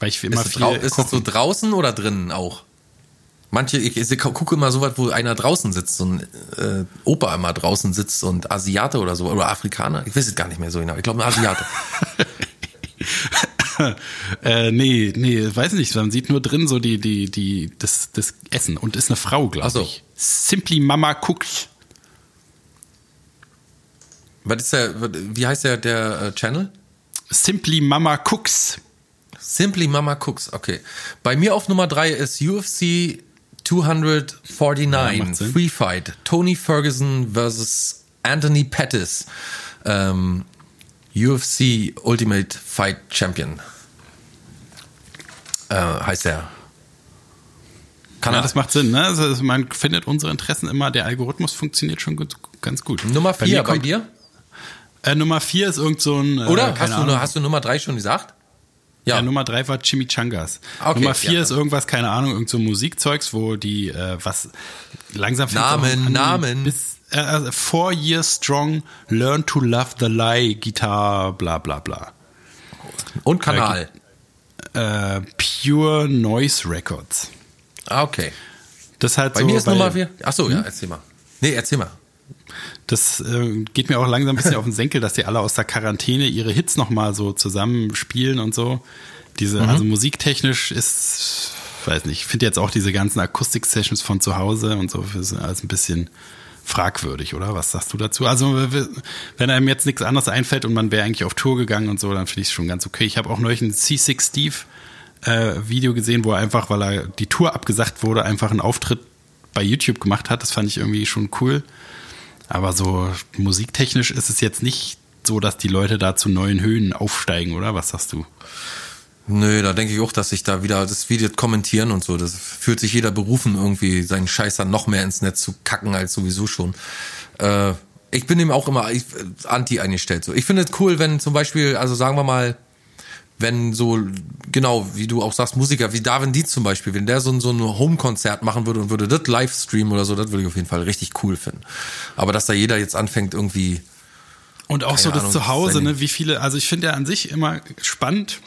Weil ich immer Ist, das viel drau- ist das so draußen oder drinnen auch? Manche, ich, ich gucke immer so was, wo einer draußen sitzt, so ein äh, Opa immer draußen sitzt und Asiate oder so, oder Afrikaner. Ich weiß es gar nicht mehr so genau. Ich glaube, ein Asiate. (laughs) (laughs) Äh, nee, nee, weiß nicht. Man sieht nur drin so die, die, die, das, das Essen und ist eine Frau, glaube so. ich. Simply Mama Cooks. was ist der, wie heißt der, der äh, Channel? Simply Mama Cooks. Simply Mama Cooks, okay. Bei mir auf Nummer drei ist UFC 249 macht Sinn. Free Fight. Tony Ferguson versus Anthony Pettis. Ähm, UFC Ultimate Fight Champion. Äh, heißt der. Kann Ja, er. das macht Sinn, ne? Also man findet unsere Interessen immer, der Algorithmus funktioniert schon gut, ganz gut. Nummer Bei vier mir bei, kommt- dir? Äh, Nummer vier ist irgend so ein. Oder? Äh, hast, du, Ahnung. hast du Nummer drei schon gesagt? Ja, Nummer drei war Chimichangas. Okay, Nummer vier ja. ist irgendwas, keine Ahnung, irgend so Musikzeugs, wo die, äh, was langsam Namen, Namen. Bis, äh, also four years strong, learn to love the lie, Gitarre, bla bla bla. Und Kanal. Äh, Pure Noise Records. Ah, okay. Das halt Bei so, mir ist weil- Nummer vier. Ach so, ja, erzähl mal. Nee, erzähl mal. Das äh, geht mir auch langsam ein bisschen auf den Senkel, dass die alle aus der Quarantäne ihre Hits nochmal so zusammenspielen und so. Diese, Mhm. also musiktechnisch ist, weiß nicht, ich finde jetzt auch diese ganzen Akustik-Sessions von zu Hause und so ist alles ein bisschen fragwürdig, oder? Was sagst du dazu? Also, wenn einem jetzt nichts anderes einfällt und man wäre eigentlich auf Tour gegangen und so, dann finde ich es schon ganz okay. Ich habe auch neulich ein C6 Steve äh, Video gesehen, wo er einfach, weil er die Tour abgesagt wurde, einfach einen Auftritt bei YouTube gemacht hat. Das fand ich irgendwie schon cool. Aber so musiktechnisch ist es jetzt nicht so, dass die Leute da zu neuen Höhen aufsteigen, oder? Was sagst du? Nö, da denke ich auch, dass sich da wieder das Video kommentieren und so. Das fühlt sich jeder berufen, irgendwie seinen Scheiß dann noch mehr ins Netz zu kacken als sowieso schon. Äh, ich bin ihm auch immer ich, äh, anti eingestellt. So, ich finde es cool, wenn zum Beispiel, also sagen wir mal, wenn so, genau, wie du auch sagst, Musiker wie Darwin Dietz zum Beispiel, wenn der so ein, so ein Home-Konzert machen würde und würde das live streamen oder so, das würde ich auf jeden Fall richtig cool finden. Aber dass da jeder jetzt anfängt, irgendwie, Und auch so das Ahnung, Zuhause, ne? Wie viele, also ich finde ja an sich immer spannend.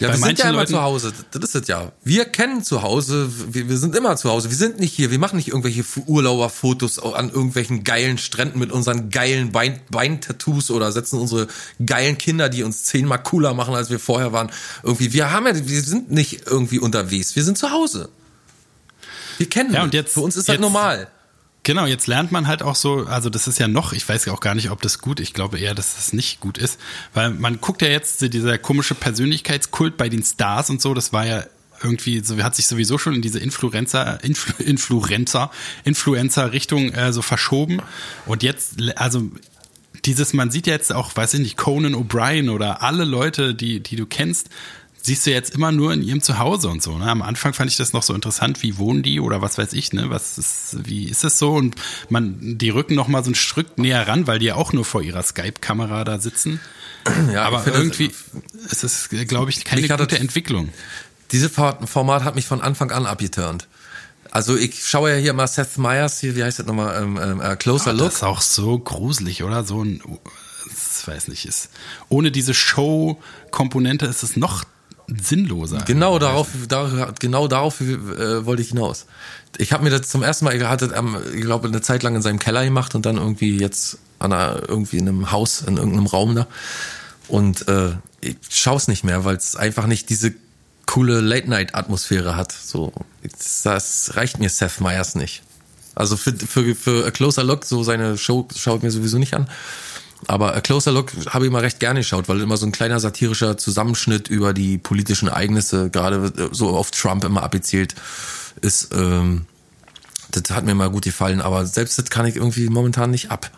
Ja, Bei wir sind ja immer Leuten- zu Hause. Das ist es ja. Wir kennen zu Hause. Wir, wir sind immer zu Hause. Wir sind nicht hier. Wir machen nicht irgendwelche Urlauberfotos an irgendwelchen geilen Stränden mit unseren geilen Bein, Beintattoos oder setzen unsere geilen Kinder, die uns zehnmal cooler machen, als wir vorher waren. Irgendwie, wir haben ja, wir sind nicht irgendwie unterwegs. Wir sind zu Hause. Wir kennen Ja, das. und jetzt- Für uns ist das jetzt- normal. Genau, jetzt lernt man halt auch so, also das ist ja noch, ich weiß auch gar nicht, ob das gut, ich glaube eher, dass das nicht gut ist, weil man guckt ja jetzt dieser komische Persönlichkeitskult bei den Stars und so, das war ja irgendwie, so hat sich sowieso schon in diese Influencer, Influ, Influencer, Influencer-Richtung äh, so verschoben. Und jetzt, also dieses, man sieht ja jetzt auch, weiß ich nicht, Conan O'Brien oder alle Leute, die, die du kennst, siehst du jetzt immer nur in ihrem Zuhause und so. Ne? Am Anfang fand ich das noch so interessant, wie wohnen die oder was weiß ich, ne? Was ist, wie ist es so? Und man, die rücken noch mal so ein Stück näher ran, weil die ja auch nur vor ihrer Skype-Kamera da sitzen. (clears throat) Ja, Aber ich finde, irgendwie ist es, glaube ich, keine gute das- Entwicklung. Dieses Format hat mich von Anfang an abgeturnt. Also ich schaue ja hier mal Seth Meyers, hier, wie heißt das nochmal, ähm, ähm, äh, Closer Aber Look. Das ist auch so gruselig, oder? So ein, ich weiß nicht, ist, ohne diese Show-Komponente ist es noch sinnloser. Genau darauf, da, genau darauf äh, wollte ich hinaus. Ich habe mir das zum ersten Mal, er hatte, ähm, ich glaube, eine Zeit lang in seinem Keller gemacht und dann irgendwie jetzt an einer, irgendwie in einem Haus, in irgendeinem Raum da. Und äh, ich schaue es nicht mehr, weil es einfach nicht diese coole Late-Night-Atmosphäre hat. So, das reicht mir Seth Meyers nicht. Also für, für, für A Closer Look, so seine Show schaut mir sowieso nicht an. Aber A Closer Look habe ich immer recht gerne geschaut, weil immer so ein kleiner satirischer Zusammenschnitt über die politischen Ereignisse, gerade so auf Trump immer abgezielt ist. Ähm, das hat mir mal gut gefallen, aber selbst das kann ich irgendwie momentan nicht ab.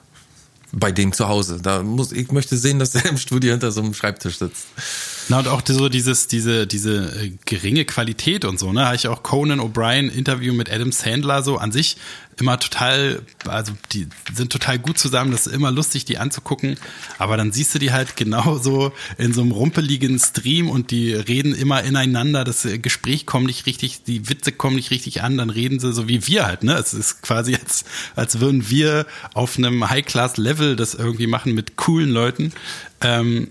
Bei dem zu Hause. Da muss, ich möchte sehen, dass er im Studio hinter so einem Schreibtisch sitzt. Na und auch so dieses, diese, diese äh, geringe Qualität und so, ne? Habe ich auch Conan O'Brien Interview mit Adam Sandler so an sich immer total, also die sind total gut zusammen, das ist immer lustig, die anzugucken, aber dann siehst du die halt genauso in so einem rumpeligen Stream und die reden immer ineinander, das Gespräch kommt nicht richtig, die Witze kommen nicht richtig an, dann reden sie so wie wir halt, ne? Es ist quasi als, als würden wir auf einem High-Class-Level das irgendwie machen mit coolen Leuten. Ähm,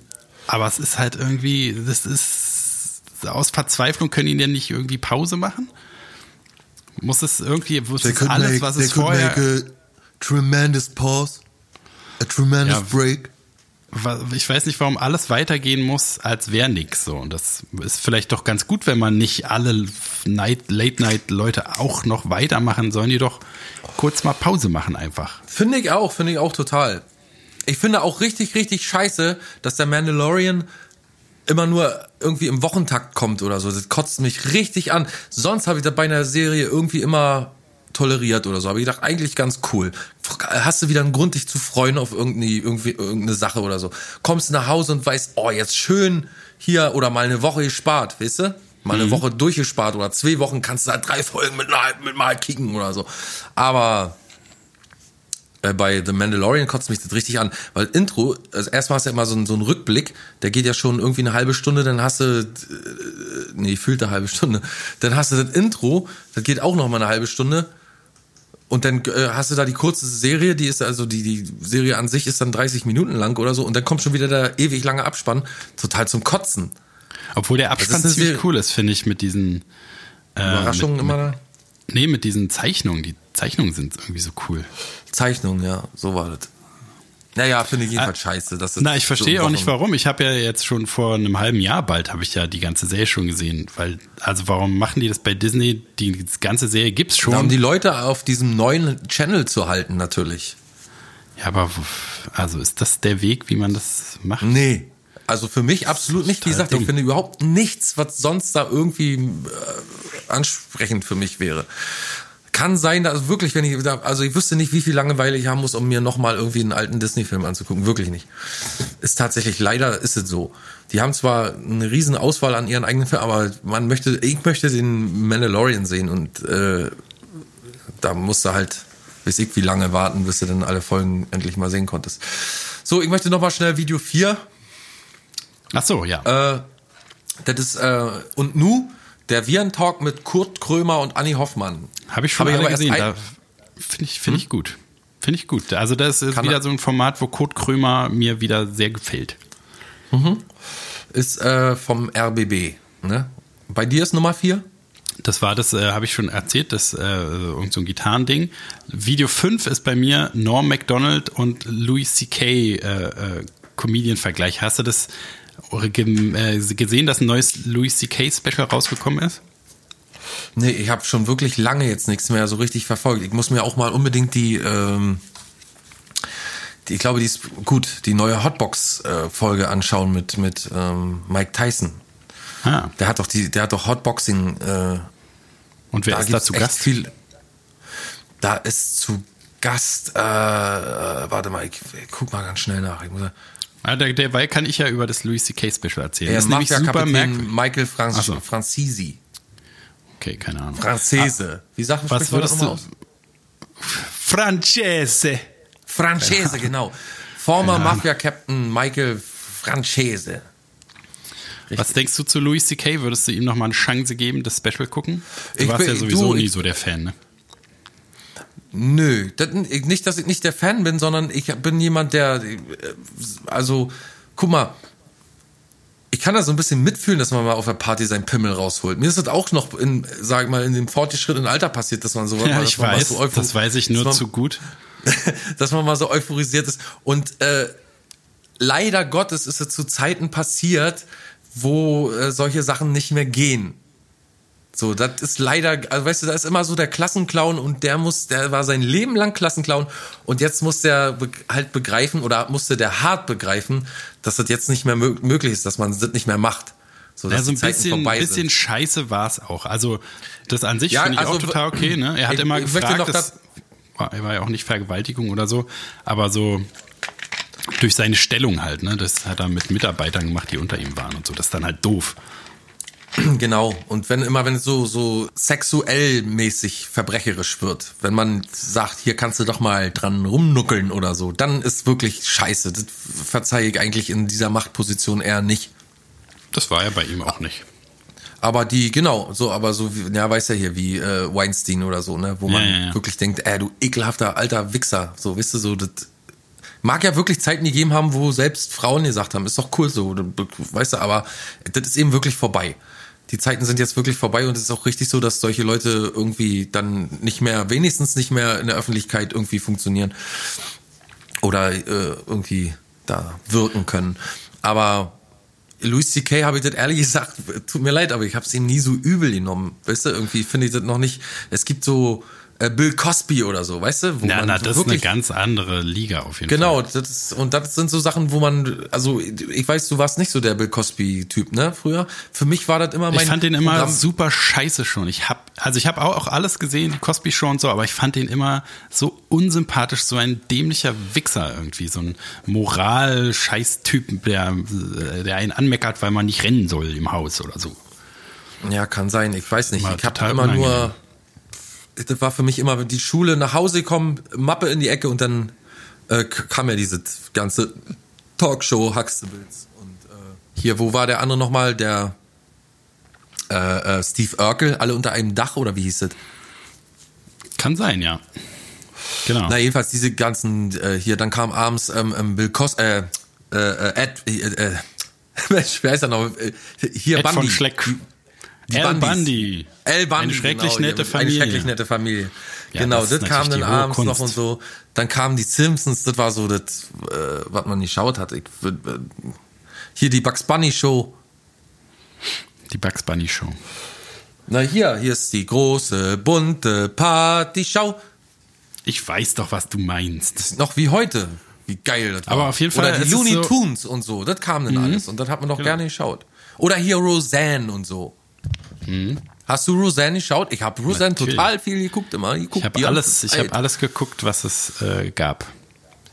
aber es ist halt irgendwie, das ist aus Verzweiflung können die denn nicht irgendwie Pause machen? Muss es irgendwie, muss They es could alles, make, was they es could vorher, make a tremendous pause, a tremendous Ja. break. ich weiß nicht, warum alles weitergehen muss, als wäre nix so. Und das ist vielleicht doch ganz gut, wenn man nicht alle Night, Late-Night-Leute auch noch weitermachen, sollen die doch kurz mal Pause machen einfach. Finde ich auch, finde ich auch total. Ich finde auch richtig, richtig scheiße, dass der Mandalorian immer nur irgendwie im Wochentakt kommt oder so. Das kotzt mich richtig an. Sonst habe ich das bei einer Serie irgendwie immer toleriert oder so. Aber ich gedacht, eigentlich ganz cool. Hast du wieder einen Grund, dich zu freuen auf irgendeine, irgendwie, irgendeine Sache oder so. Kommst nach Hause und weißt, oh, jetzt schön hier oder mal eine Woche gespart, weißt du? Mal eine Woche durchgespart oder zwei Wochen kannst du da drei Folgen mit, mit mal kicken oder so. Aber äh, bei The Mandalorian kotzt mich das richtig an, weil Intro, also erstmal hast du ja immer so einen, so einen Rückblick, der geht ja schon irgendwie eine halbe Stunde, dann hast du, äh, nee, fühlt eine halbe Stunde, dann hast du das Intro, das geht auch noch mal eine halbe Stunde und dann äh, hast du da die kurze Serie, die ist also, die, die Serie an sich ist dann 30 Minuten lang oder so und dann kommt schon wieder der ewig lange Abspann, total zum Kotzen. Obwohl der Abspann eine ziemlich cool ist, finde ich, mit diesen äh, Überraschungen mit, immer da. Nee, mit diesen Zeichnungen. Die Zeichnungen sind irgendwie so cool. Zeichnung, ja, so war das. Naja, finde ich jedenfalls scheiße. Dass das Na, ich verstehe so auch nicht warum. Ich habe ja jetzt schon vor einem halben Jahr bald habe ich ja die ganze Serie schon gesehen, weil also warum machen die das bei Disney? Die ganze Serie gibt's schon. Ja, um die Leute auf diesem neuen Channel zu halten, natürlich. ja, aber also ist das der Weg, wie man das macht? Nee. Also für mich absolut nicht. Wie gesagt, ich finde überhaupt nichts, was sonst da irgendwie äh, ansprechend für mich wäre. Kann sein, dass wirklich, wenn ich also ich wüsste nicht, wie viel Langeweile ich haben muss, um mir nochmal irgendwie einen alten Disney-Film anzugucken. Wirklich nicht. Ist tatsächlich, leider ist es so. Die haben zwar eine riesen Auswahl an ihren eigenen Filmen, aber man möchte, ich möchte den Mandalorian sehen und äh, da musst du halt, weiß ich, wie lange warten, bis du dann alle Folgen endlich mal sehen konntest. So, ich möchte nochmal schnell Video 4 Ach so, ja. äh, das ist, äh, und nu, der Viren-Talk mit Kurt Krömer und Anni Hoffmann. habe ich schon hab ich gesehen. ein- finde ich, finde ich gut. Finde ich gut. Also das ist Kann wieder er- so ein Format, wo Kurt Krömer mir wieder sehr gefällt. Ist äh, vom RBB. Ne? Bei dir ist Nummer 4? Das war das, äh, habe ich schon erzählt, das äh, irgend so ein Gitarrending. Video 5 ist bei mir Norm MacDonald und Louis C.K. Äh, äh, Comedian-Vergleich. Hast du das gesehen, dass ein neues Louis C.K. Special rausgekommen ist? Nee, ich habe schon wirklich lange jetzt nichts mehr so richtig verfolgt. Ich muss mir auch mal unbedingt die, ähm, die ich glaube, die ist gut, die neue Hotbox-Folge anschauen mit, mit ähm, Mike Tyson. Ah, Der hat doch die, der hat doch Hotboxing äh, und wer da ist da zu Gast? Viel, da ist zu Gast, äh, äh, warte mal, ich, ich guck mal ganz schnell nach. Ich muss, Ah, der, derweil kann ich ja über das Louis C.K. Special erzählen. das ist nämlich super. Michael Franz so. Franzisi. Okay, keine Ahnung. Franzese. Wie sagt man das nochmal aus? Francese. Francese, genau. Former Mafia-Captain Michael Francese. Was denkst du zu Louis C.K.? Würdest du ihm noch mal eine Chance geben, das Special gucken? Du Ich warst bin- ja sowieso du, nie so der Fan, ne? Nö, das, nicht, dass ich nicht der Fan bin, sondern ich bin jemand, der, äh, also, guck mal, ich kann da so ein bisschen mitfühlen, dass man mal auf der Party seinen Pimmel rausholt. Mir ist das auch noch in, sag ich mal, in dem fortgeschrittenen Alter passiert, dass man so, Ja, mal, ich weiß, so das weiß ich nur man, zu gut. (laughs) dass man mal so euphorisiert ist. Und äh, leider Gottes ist es zu Zeiten passiert, wo äh, solche Sachen nicht mehr gehen. So, das ist leider, also weißt du, da ist immer so der Klassenclown und der muss, der war sein Leben lang Klassenclown und jetzt muss der halt begreifen oder musste der hart begreifen, dass das jetzt nicht mehr mö möglich ist, dass man das nicht mehr macht. So, dass Ja, so ein bisschen, bisschen sind. scheiße war es auch. Also, das an sich Ja, finde ich also, auch total okay, ne? Er hat ich- immer ich gefragt, noch das war, war ja auch nicht Vergewaltigung oder so, aber so, Durch seine Stellung halt, ne? Das hat er mit Mitarbeitern gemacht, die unter ihm waren und so. Das ist dann halt doof. (clears throat) Genau. Und wenn immer, wenn es so, so sexuell mäßig verbrecherisch wird, wenn man sagt, hier kannst du doch mal dran rumnuckeln oder so, dann ist wirklich scheiße. Das verzeihe ich eigentlich in dieser Machtposition eher nicht. Das war ja bei ihm auch nicht. Aber die, genau, so, aber so, ja, weiß ja hier, wie äh, Weinstein oder so, ne, wo man Ja, ja, ja. wirklich denkt, äh, du ekelhafter alter Wichser, so, weißt du, so, das mag ja wirklich Zeiten gegeben haben, wo selbst Frauen gesagt haben, ist doch cool so, weißt du, aber das ist eben wirklich vorbei. Die Zeiten sind jetzt wirklich vorbei und es ist auch richtig so, dass solche Leute irgendwie dann nicht mehr, wenigstens nicht mehr in der Öffentlichkeit irgendwie funktionieren oder äh, irgendwie da wirken können. Aber Louis C.K. habe ich das ehrlich gesagt, tut mir leid, aber ich habe es ihm nie so übel genommen. Weißt du, irgendwie finde ich das noch nicht. Es gibt so Bill Cosby oder so, weißt du? Wo Na, man na, das ist eine ganz andere Liga auf jeden Genau, Fall. das ist, und das sind so Sachen, wo man, also ich weiß, du warst nicht so der Bill Cosby-Typ, ne, früher. Für mich war das immer mein Ich fand den immer Programm. super scheiße schon. Ich hab, also ich habe auch, alles gesehen, die Cosby Show und so, aber ich fand den immer so unsympathisch, so ein dämlicher Wichser irgendwie, so ein Moral-Scheiß-Typ, der, der einen anmeckert, weil man nicht rennen soll im Haus oder so. Ja, kann sein, ich weiß nicht. War ich habe immer unangenehm. nur, das war für mich immer die Schule nach Hause kommen, Mappe in die Ecke und dann äh, kam ja diese ganze Talkshow Huxtables. Und äh, hier, wo war der andere nochmal? Der äh, äh, Steve Urkel, alle unter einem Dach oder wie hieß es? Kann sein, ja. Genau. Na, jedenfalls diese ganzen, äh, hier, dann kam abends ähm, ähm, Bill Cos, äh, äh, äh, Ed, äh, äh, Mensch, (laughs) wer ist er noch? Äh, Hier, Ed Bundy. von Schleck. Die Al Bundys. Bundy. El Bundy. Eine schrecklich genau, nette Familie. Eine schrecklich nette Familie. Ja, genau, das das, kam dann abends noch Kunst. und so. Dann kamen die Simpsons, das war so das, äh, was man nicht schaut hat. Ich, äh, hier die Bugs Bunny Show. Die Bugs Bunny Show. Na hier, hier ist die große bunte Party-Show. Ich weiß doch, was du meinst. Ist noch wie heute. Wie geil das war. Aber auf jeden Fall Oder die Looney so- Mhm. Tunes und so, das kam dann alles. Und das hat man doch gerne geschaut. Oder hier Roseanne und so. Hast du Roseanne geschaut? Ich habe Roseanne Mhm. Natürlich. total viel geguckt immer. Ich, Ich habe alles, ich habe alles geguckt, was es äh, gab.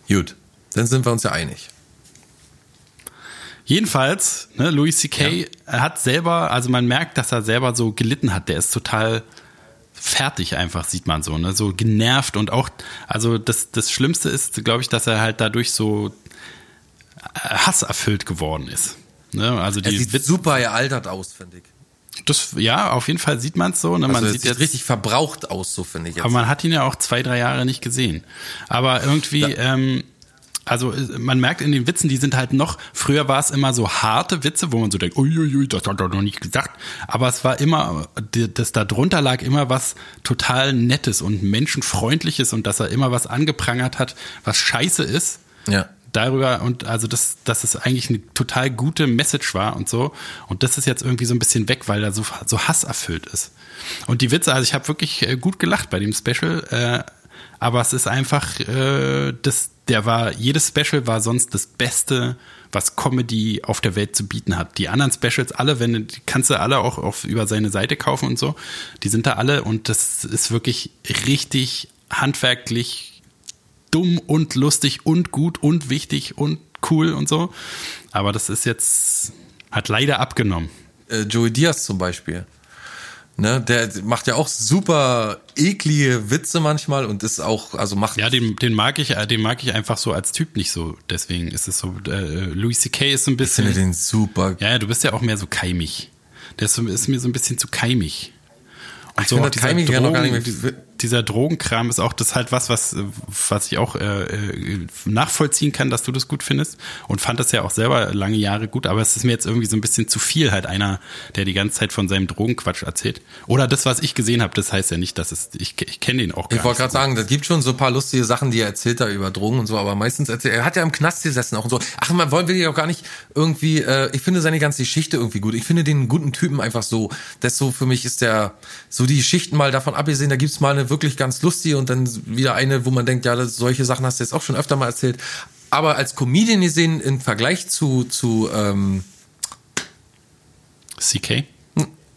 Gut, dann sind wir uns ja einig. Jedenfalls, ne, Louis C.K. hat selber, also man merkt, dass er selber so gelitten hat. Der ist total fertig einfach, sieht man so, ne, so genervt und auch, also das, das Schlimmste ist, glaube ich, dass er halt dadurch so äh, hasserfüllt geworden ist. Ne, also Er die sieht Witz, super gealtert aus, finde ich. Das, ja, auf jeden Fall sieht man es so. Ne, Also man er sieht jetzt richtig verbraucht aus, so finde ich jetzt. Aber man hat ihn ja auch zwei, drei Jahre nicht gesehen. Aber irgendwie, ähm, also äh, man merkt in den Witzen, die sind halt noch, früher war es immer so harte Witze, wo man so denkt, uiuiui, das hat er noch nicht gesagt. Aber es war immer, das da drunter lag immer was total Nettes und Menschenfreundliches und dass er immer was angeprangert hat, was scheiße ist ja. Darüber und also das, dass es eigentlich eine total gute Message war und so. Und das ist jetzt irgendwie so ein bisschen weg, weil er so, so hasserfüllt ist. Und die Witze, also ich habe wirklich äh, gut gelacht bei dem Special, äh, aber es ist einfach, äh, das, der war, jedes Special war sonst das Beste, was Comedy auf der Welt zu bieten hat. Die anderen Specials, alle, wenn die kannst du alle auch auf, über seine Seite kaufen und so, die sind da alle und das ist wirklich richtig handwerklich dumm und lustig und gut und wichtig und cool und so. Aber das ist jetzt, hat leider abgenommen. Äh, Joey Diaz zum Beispiel. Ne, der macht ja auch super eklige Witze manchmal und ist auch, also macht Ja, den, den mag ich, äh, den mag ich einfach so als Typ nicht so. Deswegen ist es so, äh, Louis C.K. ist so ein ich finde bisschen, den super. ja, du bist ja auch mehr so keimig. Der ist, so, ist mir so ein bisschen zu keimig. Und Ich finde das keimig ja noch gar nicht mehr- dieser, Drogenkram ist auch das halt was, was, was ich auch äh, äh, nachvollziehen kann, dass du das gut findest und fand das ja auch selber lange Jahre gut, aber es ist mir jetzt irgendwie so ein bisschen zu viel, halt einer, der die ganze Zeit von seinem Drogenquatsch erzählt. Oder das, was ich gesehen habe, das heißt ja nicht, dass es, ich, ich kenne den auch gar Ich wollte gerade sagen, das gibt schon so ein paar lustige Sachen, die er erzählt da über Drogen und so, aber meistens erzählt, er hat ja im Knast gesessen auch und so. Ach, man wollen wir die auch gar nicht irgendwie, äh, ich finde seine ganze Geschichte irgendwie gut. Ich finde den guten Typen einfach so. Das so für mich ist der, so die Geschichten mal davon abgesehen, da gibt's mal eine wirklich ganz lustige und dann wieder eine, wo man denkt, ja, das, solche Sachen hast du jetzt auch schon öfter mal erzählt. Aber als Comedian gesehen, im Vergleich zu, zu, ähm, CK?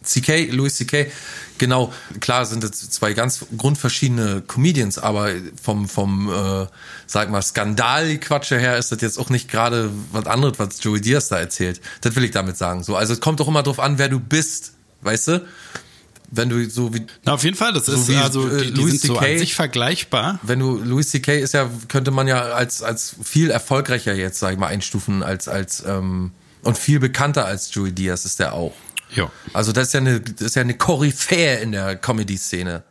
CK, Louis CK, genau, klar sind es zwei ganz grundverschiedene Comedians, aber vom, vom äh, sag mal, Skandal-Quatsche her ist das jetzt auch nicht gerade was anderes, was Joey Diaz da erzählt. Das will ich damit sagen. So, also es kommt doch immer drauf an, wer du bist, weißt du? Wenn du so wie. Na, auf jeden Fall, das so ist wie, also, äh, die, die Louis sind so CK. an sich vergleichbar. Wenn du Louis C.K. ist ja, könnte man ja als als viel erfolgreicher jetzt, sag ich mal, einstufen als als ähm, und viel bekannter als Joey Diaz ist der auch. Ja. Also das ist ja eine das ist ja eine Koryphäe in der Comedy-Szene.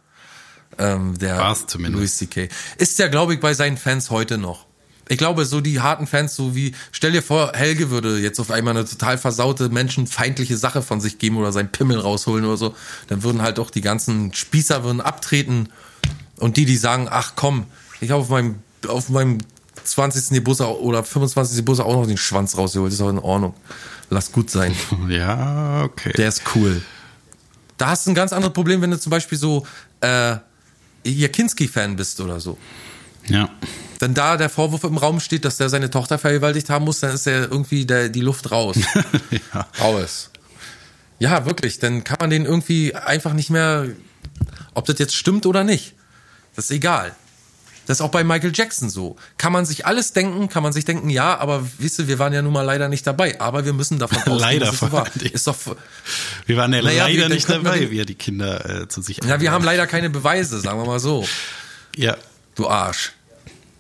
Ähm, der War's zumindest. Louis C.K. Ist ja, glaube ich, bei seinen Fans heute noch. Ich glaube, so die harten Fans, so wie, stell dir vor, Helge würde jetzt auf einmal eine total versaute, menschenfeindliche Sache von sich geben oder seinen Pimmel rausholen oder so, dann würden halt auch die ganzen Spießer würden abtreten und die, die sagen, ach komm, ich habe auf meinem, auf meinem 20. Geburtstag oder 25. Geburtstag auch noch den Schwanz rausgeholt, ist auch in Ordnung. Lass gut sein. (laughs) Ja, okay. Der ist cool. Da hast du ein ganz anderes Problem, wenn du zum Beispiel so äh, Jakinski-Fan bist oder so. ja. Wenn da der Vorwurf im Raum steht, dass der seine Tochter vergewaltigt haben muss, dann ist ja irgendwie der, die Luft raus. (laughs) ja. Raus. Ja, wirklich. Dann kann man den irgendwie einfach nicht mehr, ob das jetzt stimmt oder nicht. Das ist egal. Das ist auch bei Michael Jackson so. Kann man sich alles denken, kann man sich denken, ja, aber wisst ihr, wir waren ja nun mal leider nicht dabei. Aber wir müssen davon (laughs) ausgehen, Leider dass es so war. Ist doch, Wir waren ja Naja, leider wir- nicht dann dabei, den- wie er die Kinder äh, zu sich ja, wir haben leider keine Beweise, sagen wir mal so. Ja. Du Arsch.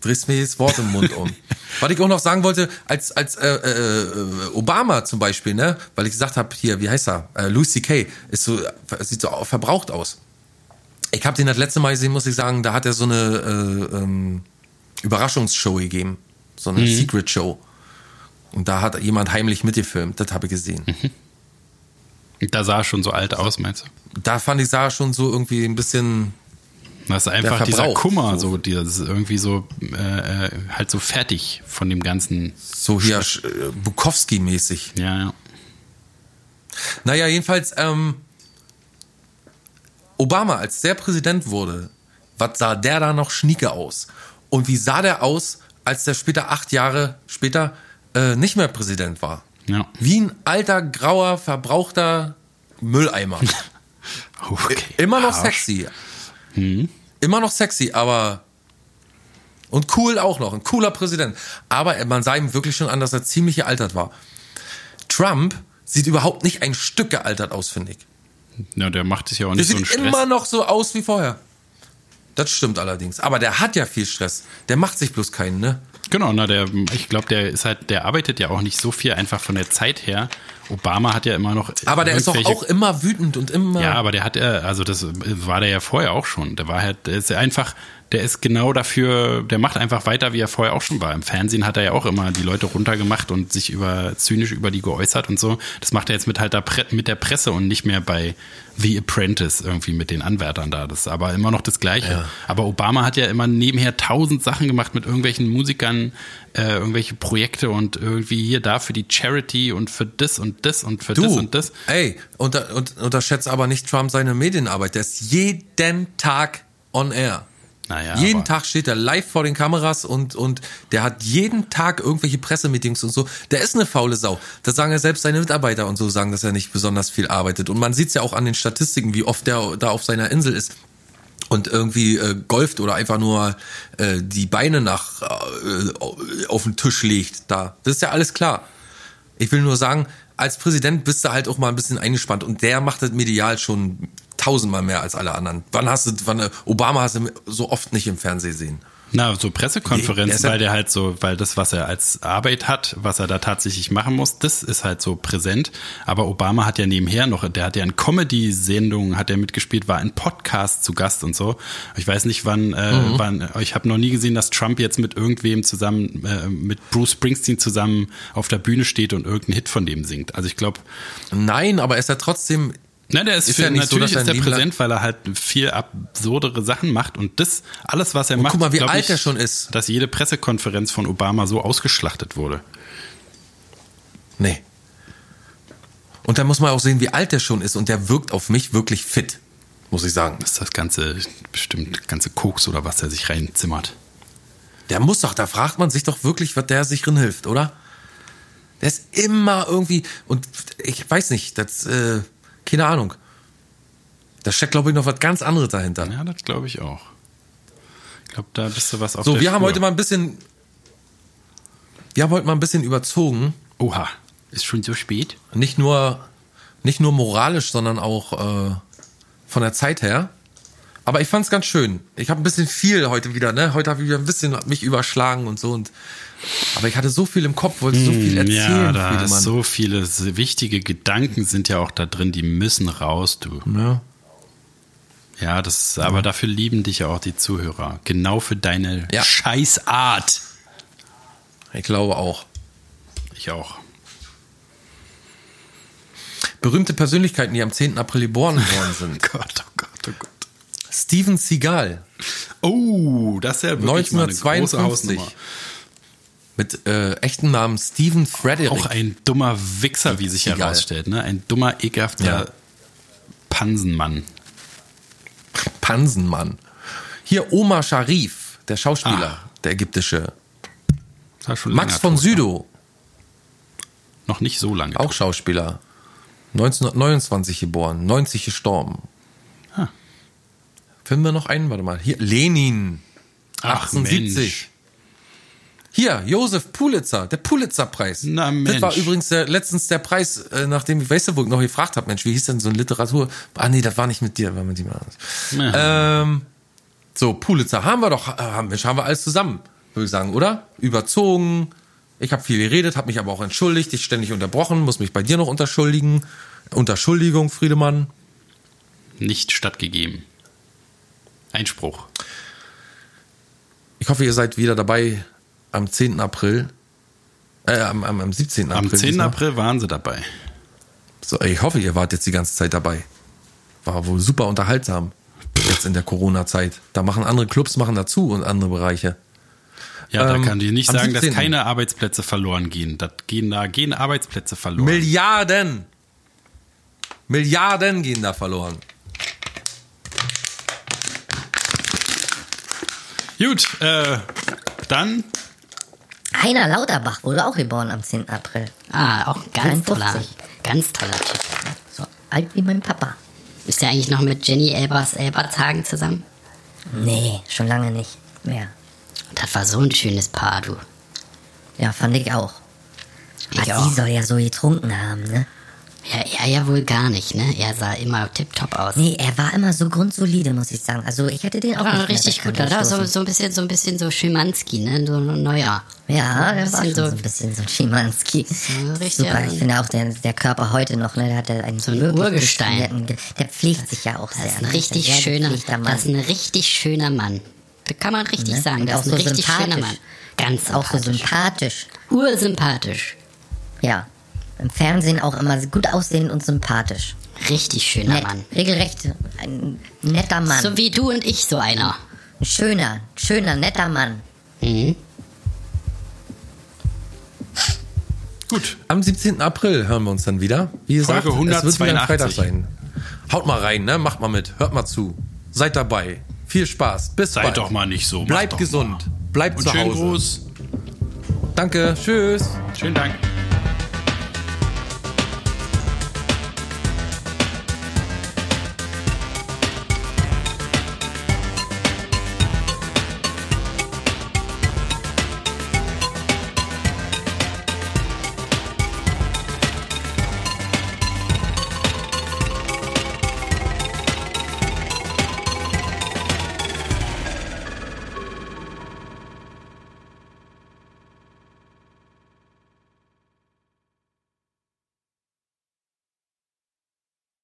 Drehst mir das Wort im Mund um. (laughs) Was ich auch noch sagen wollte, als, als äh, äh, Obama zum Beispiel, ne, weil ich gesagt habe, hier, wie heißt er? Äh, Louis C.K. ist so, sieht so verbraucht aus. Ich habe den das letzte Mal gesehen, muss ich sagen, da hat er so eine äh, ähm, Überraschungsshow gegeben. So eine Secret Show. Und da hat jemand heimlich mitgefilmt, das habe ich gesehen. Da sah er schon so alt aus, meinst du? Da fand ich, sah schon so irgendwie ein bisschen Das ist einfach dieser Kummer, so. so, dieses irgendwie so äh, äh, halt so fertig von dem ganzen. so hier äh, Bukowski-mäßig. Ja, ja. Naja, jedenfalls, ähm, Obama, als der Präsident wurde, was sah der da noch schnieke aus? Und wie sah der aus, als der später, acht Jahre später, äh, nicht mehr Präsident war? Ja. Wie ein alter, grauer, verbrauchter Mülleimer. (laughs) Okay. Immer noch Arsch. sexy. Immer noch sexy, aber. Und cool auch noch. Ein cooler Präsident. Aber man sah ihm wirklich schon an, dass er ziemlich gealtert war. Trump sieht überhaupt nicht ein Stück gealtert aus, finde ich. Ja, der macht es ja auch Der nicht so einen sieht Stress. immer noch so aus wie vorher. Das stimmt allerdings. Aber der hat ja viel Stress. Der macht sich bloß keinen, ne? Genau, na, der, ich glaube, der ist halt, der arbeitet ja auch nicht so viel einfach von der Zeit her. Obama hat ja immer noch. Aber der ist doch auch immer wütend und immer. Ja, aber der hat ja, also das war der ja vorher auch schon. Der war halt, der ist ja einfach, der ist genau dafür, der macht einfach weiter, wie er vorher auch schon war. Im Fernsehen hat er ja auch immer die Leute runtergemacht und sich über zynisch über die geäußert und so. Das macht er jetzt mit halt der, Pre mit der Presse und nicht mehr bei The Apprentice irgendwie mit den Anwärtern da. Das ist aber immer noch das Gleiche. Aber Obama hat ja immer nebenher tausend Sachen gemacht mit irgendwelchen Musikern, äh, irgendwelche Projekte und irgendwie hier da für die Charity und für das und das und für Du, das und das. ey, unter, und, unterschätze aber nicht Trump seine Medienarbeit. Der ist jeden Tag on air. Naja, jeden Tag steht er live vor den Kameras und, und der hat jeden Tag irgendwelche Pressemeetings und so. Der ist eine faule Sau. Das sagen ja selbst seine Mitarbeiter und so sagen, dass er nicht besonders viel arbeitet. Und man sieht es ja auch an den Statistiken, wie oft der da auf seiner Insel ist und irgendwie äh, golft oder einfach nur äh, die Beine nach äh, auf den Tisch legt. Da, das ist ja alles klar. Ich will nur sagen, als Präsident bist du halt auch mal ein bisschen eingespannt und der macht das medial schon tausendmal mehr als alle anderen. Wann hast du, wann äh, Obama hast du so oft nicht im Fernsehen sehen? Na, so der Pressekonferenzen, ja- weil der halt so, weil das, was er als Arbeit hat, was er da tatsächlich machen muss, das ist halt so präsent. Aber Obama hat ja nebenher noch, der hat ja in Comedy-Sendungen, hat er mitgespielt, war in Podcasts zu Gast und so. Ich weiß nicht, wann, äh, Mhm. wann ich habe noch nie gesehen, dass Trump jetzt mit irgendwem zusammen, äh, mit Bruce Springsteen zusammen auf der Bühne steht und irgendeinen Hit von dem singt. Also ich glaube, Nein, aber er ist ja trotzdem Na, der ist, Ist für, ja so, natürlich er ist der präsent, weil er halt viel absurdere Sachen macht und das, alles was er macht. guck mal, wie alt ich, er schon ist. Dass jede Pressekonferenz von Obama so ausgeschlachtet wurde. Nee. Und da muss man auch sehen, wie alt der schon ist. Und der wirkt auf mich wirklich fit, muss ich sagen. Das ist das ganze, bestimmt ganze Koks oder was er sich reinzimmert. Der muss doch, da fragt man sich doch wirklich, was der sich drin hilft, oder? Der ist immer irgendwie, und ich weiß nicht, das, äh, keine Ahnung. Da steckt, glaube ich, noch was ganz anderes dahinter. Ja, das glaube ich auch. Ich glaube, da bist du was auf So, der wir haben Spur. heute mal ein bisschen. Wir haben heute mal ein bisschen überzogen. Oha, ist schon so spät? Nicht nur, nicht nur moralisch, sondern auch äh, von der Zeit her. Aber ich fand's ganz schön. Ich habe ein bisschen viel heute wieder, ne? Heute habe ich wieder ein bisschen mich überschlagen und so. Und, aber ich hatte so viel im Kopf, wollte so viel erzählen, Hm, ja, da so viele wichtige Gedanken sind ja auch da drin, die müssen raus, du. ja. Ja, das, aber dafür lieben dich ja auch die Zuhörer. Genau für deine Ja. Scheißart. Ich glaube auch. Ich auch. Berühmte Persönlichkeiten, die am 10. April geboren worden sind. (laughs) Gott, oh Gott, oh Gott. Steven Seagal Oh, das ist ja wirklich mal eine große 1952. Hausnummer. mit äh, echten Namen Steven Frederick. Auch ein dummer Wichser, wie sich Egal. herausstellt. Ne? Ein dummer, ekelhafter Ja. Pansenmann. Pansenmann. Hier Omar Sharif, der Schauspieler, Ah. der ägyptische. Schon Max von tot, ne? Südow, Noch nicht so lange. auch Schauspieler. 1929 geboren, 90 gestorben. Finden wir noch einen? Warte mal. Hier, Lenin. Ach, 1870. Mensch. Hier, Josef Pulitzer, der Pulitzer-Preis. Na, Das war Mensch. übrigens der, letztens der Preis, äh, nachdem ich, weißt du, wo ich noch gefragt habe, Mensch, wie hieß denn so eine Literatur? Ah, nee, das war nicht mit dir, war mit jemand anderes. Ähm, so, Pulitzer haben wir doch, äh, haben, Mensch, haben wir alles zusammen, würde ich sagen, oder? Überzogen. Ich habe viel geredet, habe mich aber auch entschuldigt, dich ständig unterbrochen, muss mich bei dir noch unterschuldigen. Unterschuldigung, Friedemann. Nicht stattgegeben. Einspruch. Ich hoffe, ihr seid wieder dabei am 10. April. Äh, am, am, am 17. April. Am 10. diesmal. April waren sie dabei. So, ich hoffe, ihr wart jetzt die ganze Zeit dabei. War wohl super unterhaltsam. Jetzt in der Corona-Zeit. Da machen andere Clubs machen dazu und andere Bereiche. Ja, Ähm, da kann ich nicht sagen, dass 17.. keine Arbeitsplätze verloren gehen. Das gehen da gehen Arbeitsplätze verloren. Milliarden! Milliarden gehen da verloren. Gut, äh, dann Heiner Lauterbach wurde auch geboren am 10. April. Ah, auch ganz 53. toller, ganz toller Typ. So alt wie mein Papa. Ist der eigentlich noch mit Jenny Elbers Elbertagen zusammen? Nee, schon lange nicht mehr. Das war so ein schönes Paar, du. Ja, fand ich auch. Ich Aber auch. sie soll ja so getrunken haben, ne? Ja, er ja wohl gar nicht, ne? Er sah immer tipptopp aus. Nee, er war immer so grundsolide, muss ich sagen. Also ich hätte den auch war richtig gut. Da war so, so ein bisschen, so ein bisschen so Schimanski, ne? So ein neuer. Ja, ein der war so, so- ein bisschen so ein Schimanski. richtig, Super, ja. ich finde auch der, der Körper heute noch, ne, der hat ja einen So ein Urgestein. Ge- Der pflegt sich ja auch Das sehr. ist ein ne? richtig Sehr schöner, das ist ein richtig schöner Mann. Das kann man richtig Ne? sagen. Und Das auch ist ein so richtig schöner. Mann. Ganz auch so sympathisch. Ursympathisch. Ja. Im Fernsehen auch immer gut aussehend und sympathisch. Richtig schöner Nett. Mann. Regelrecht ein netter Mann. So wie du und ich, so einer. ein schöner, schöner, netter Mann. Mhm. gut. Am 17. April hören wir uns dann wieder. Wie gesagt, Folge es wird wieder ein 182. Freitag sein. Haut mal rein, ne? Macht mal mit. Hört mal zu. Seid dabei. Viel Spaß. Bis Seid bald. doch mal nicht so. Bleibt gesund. Mal. Bleibt Und zu schönen Hause. Gruß. Danke. Tschüss. Schönen Dank.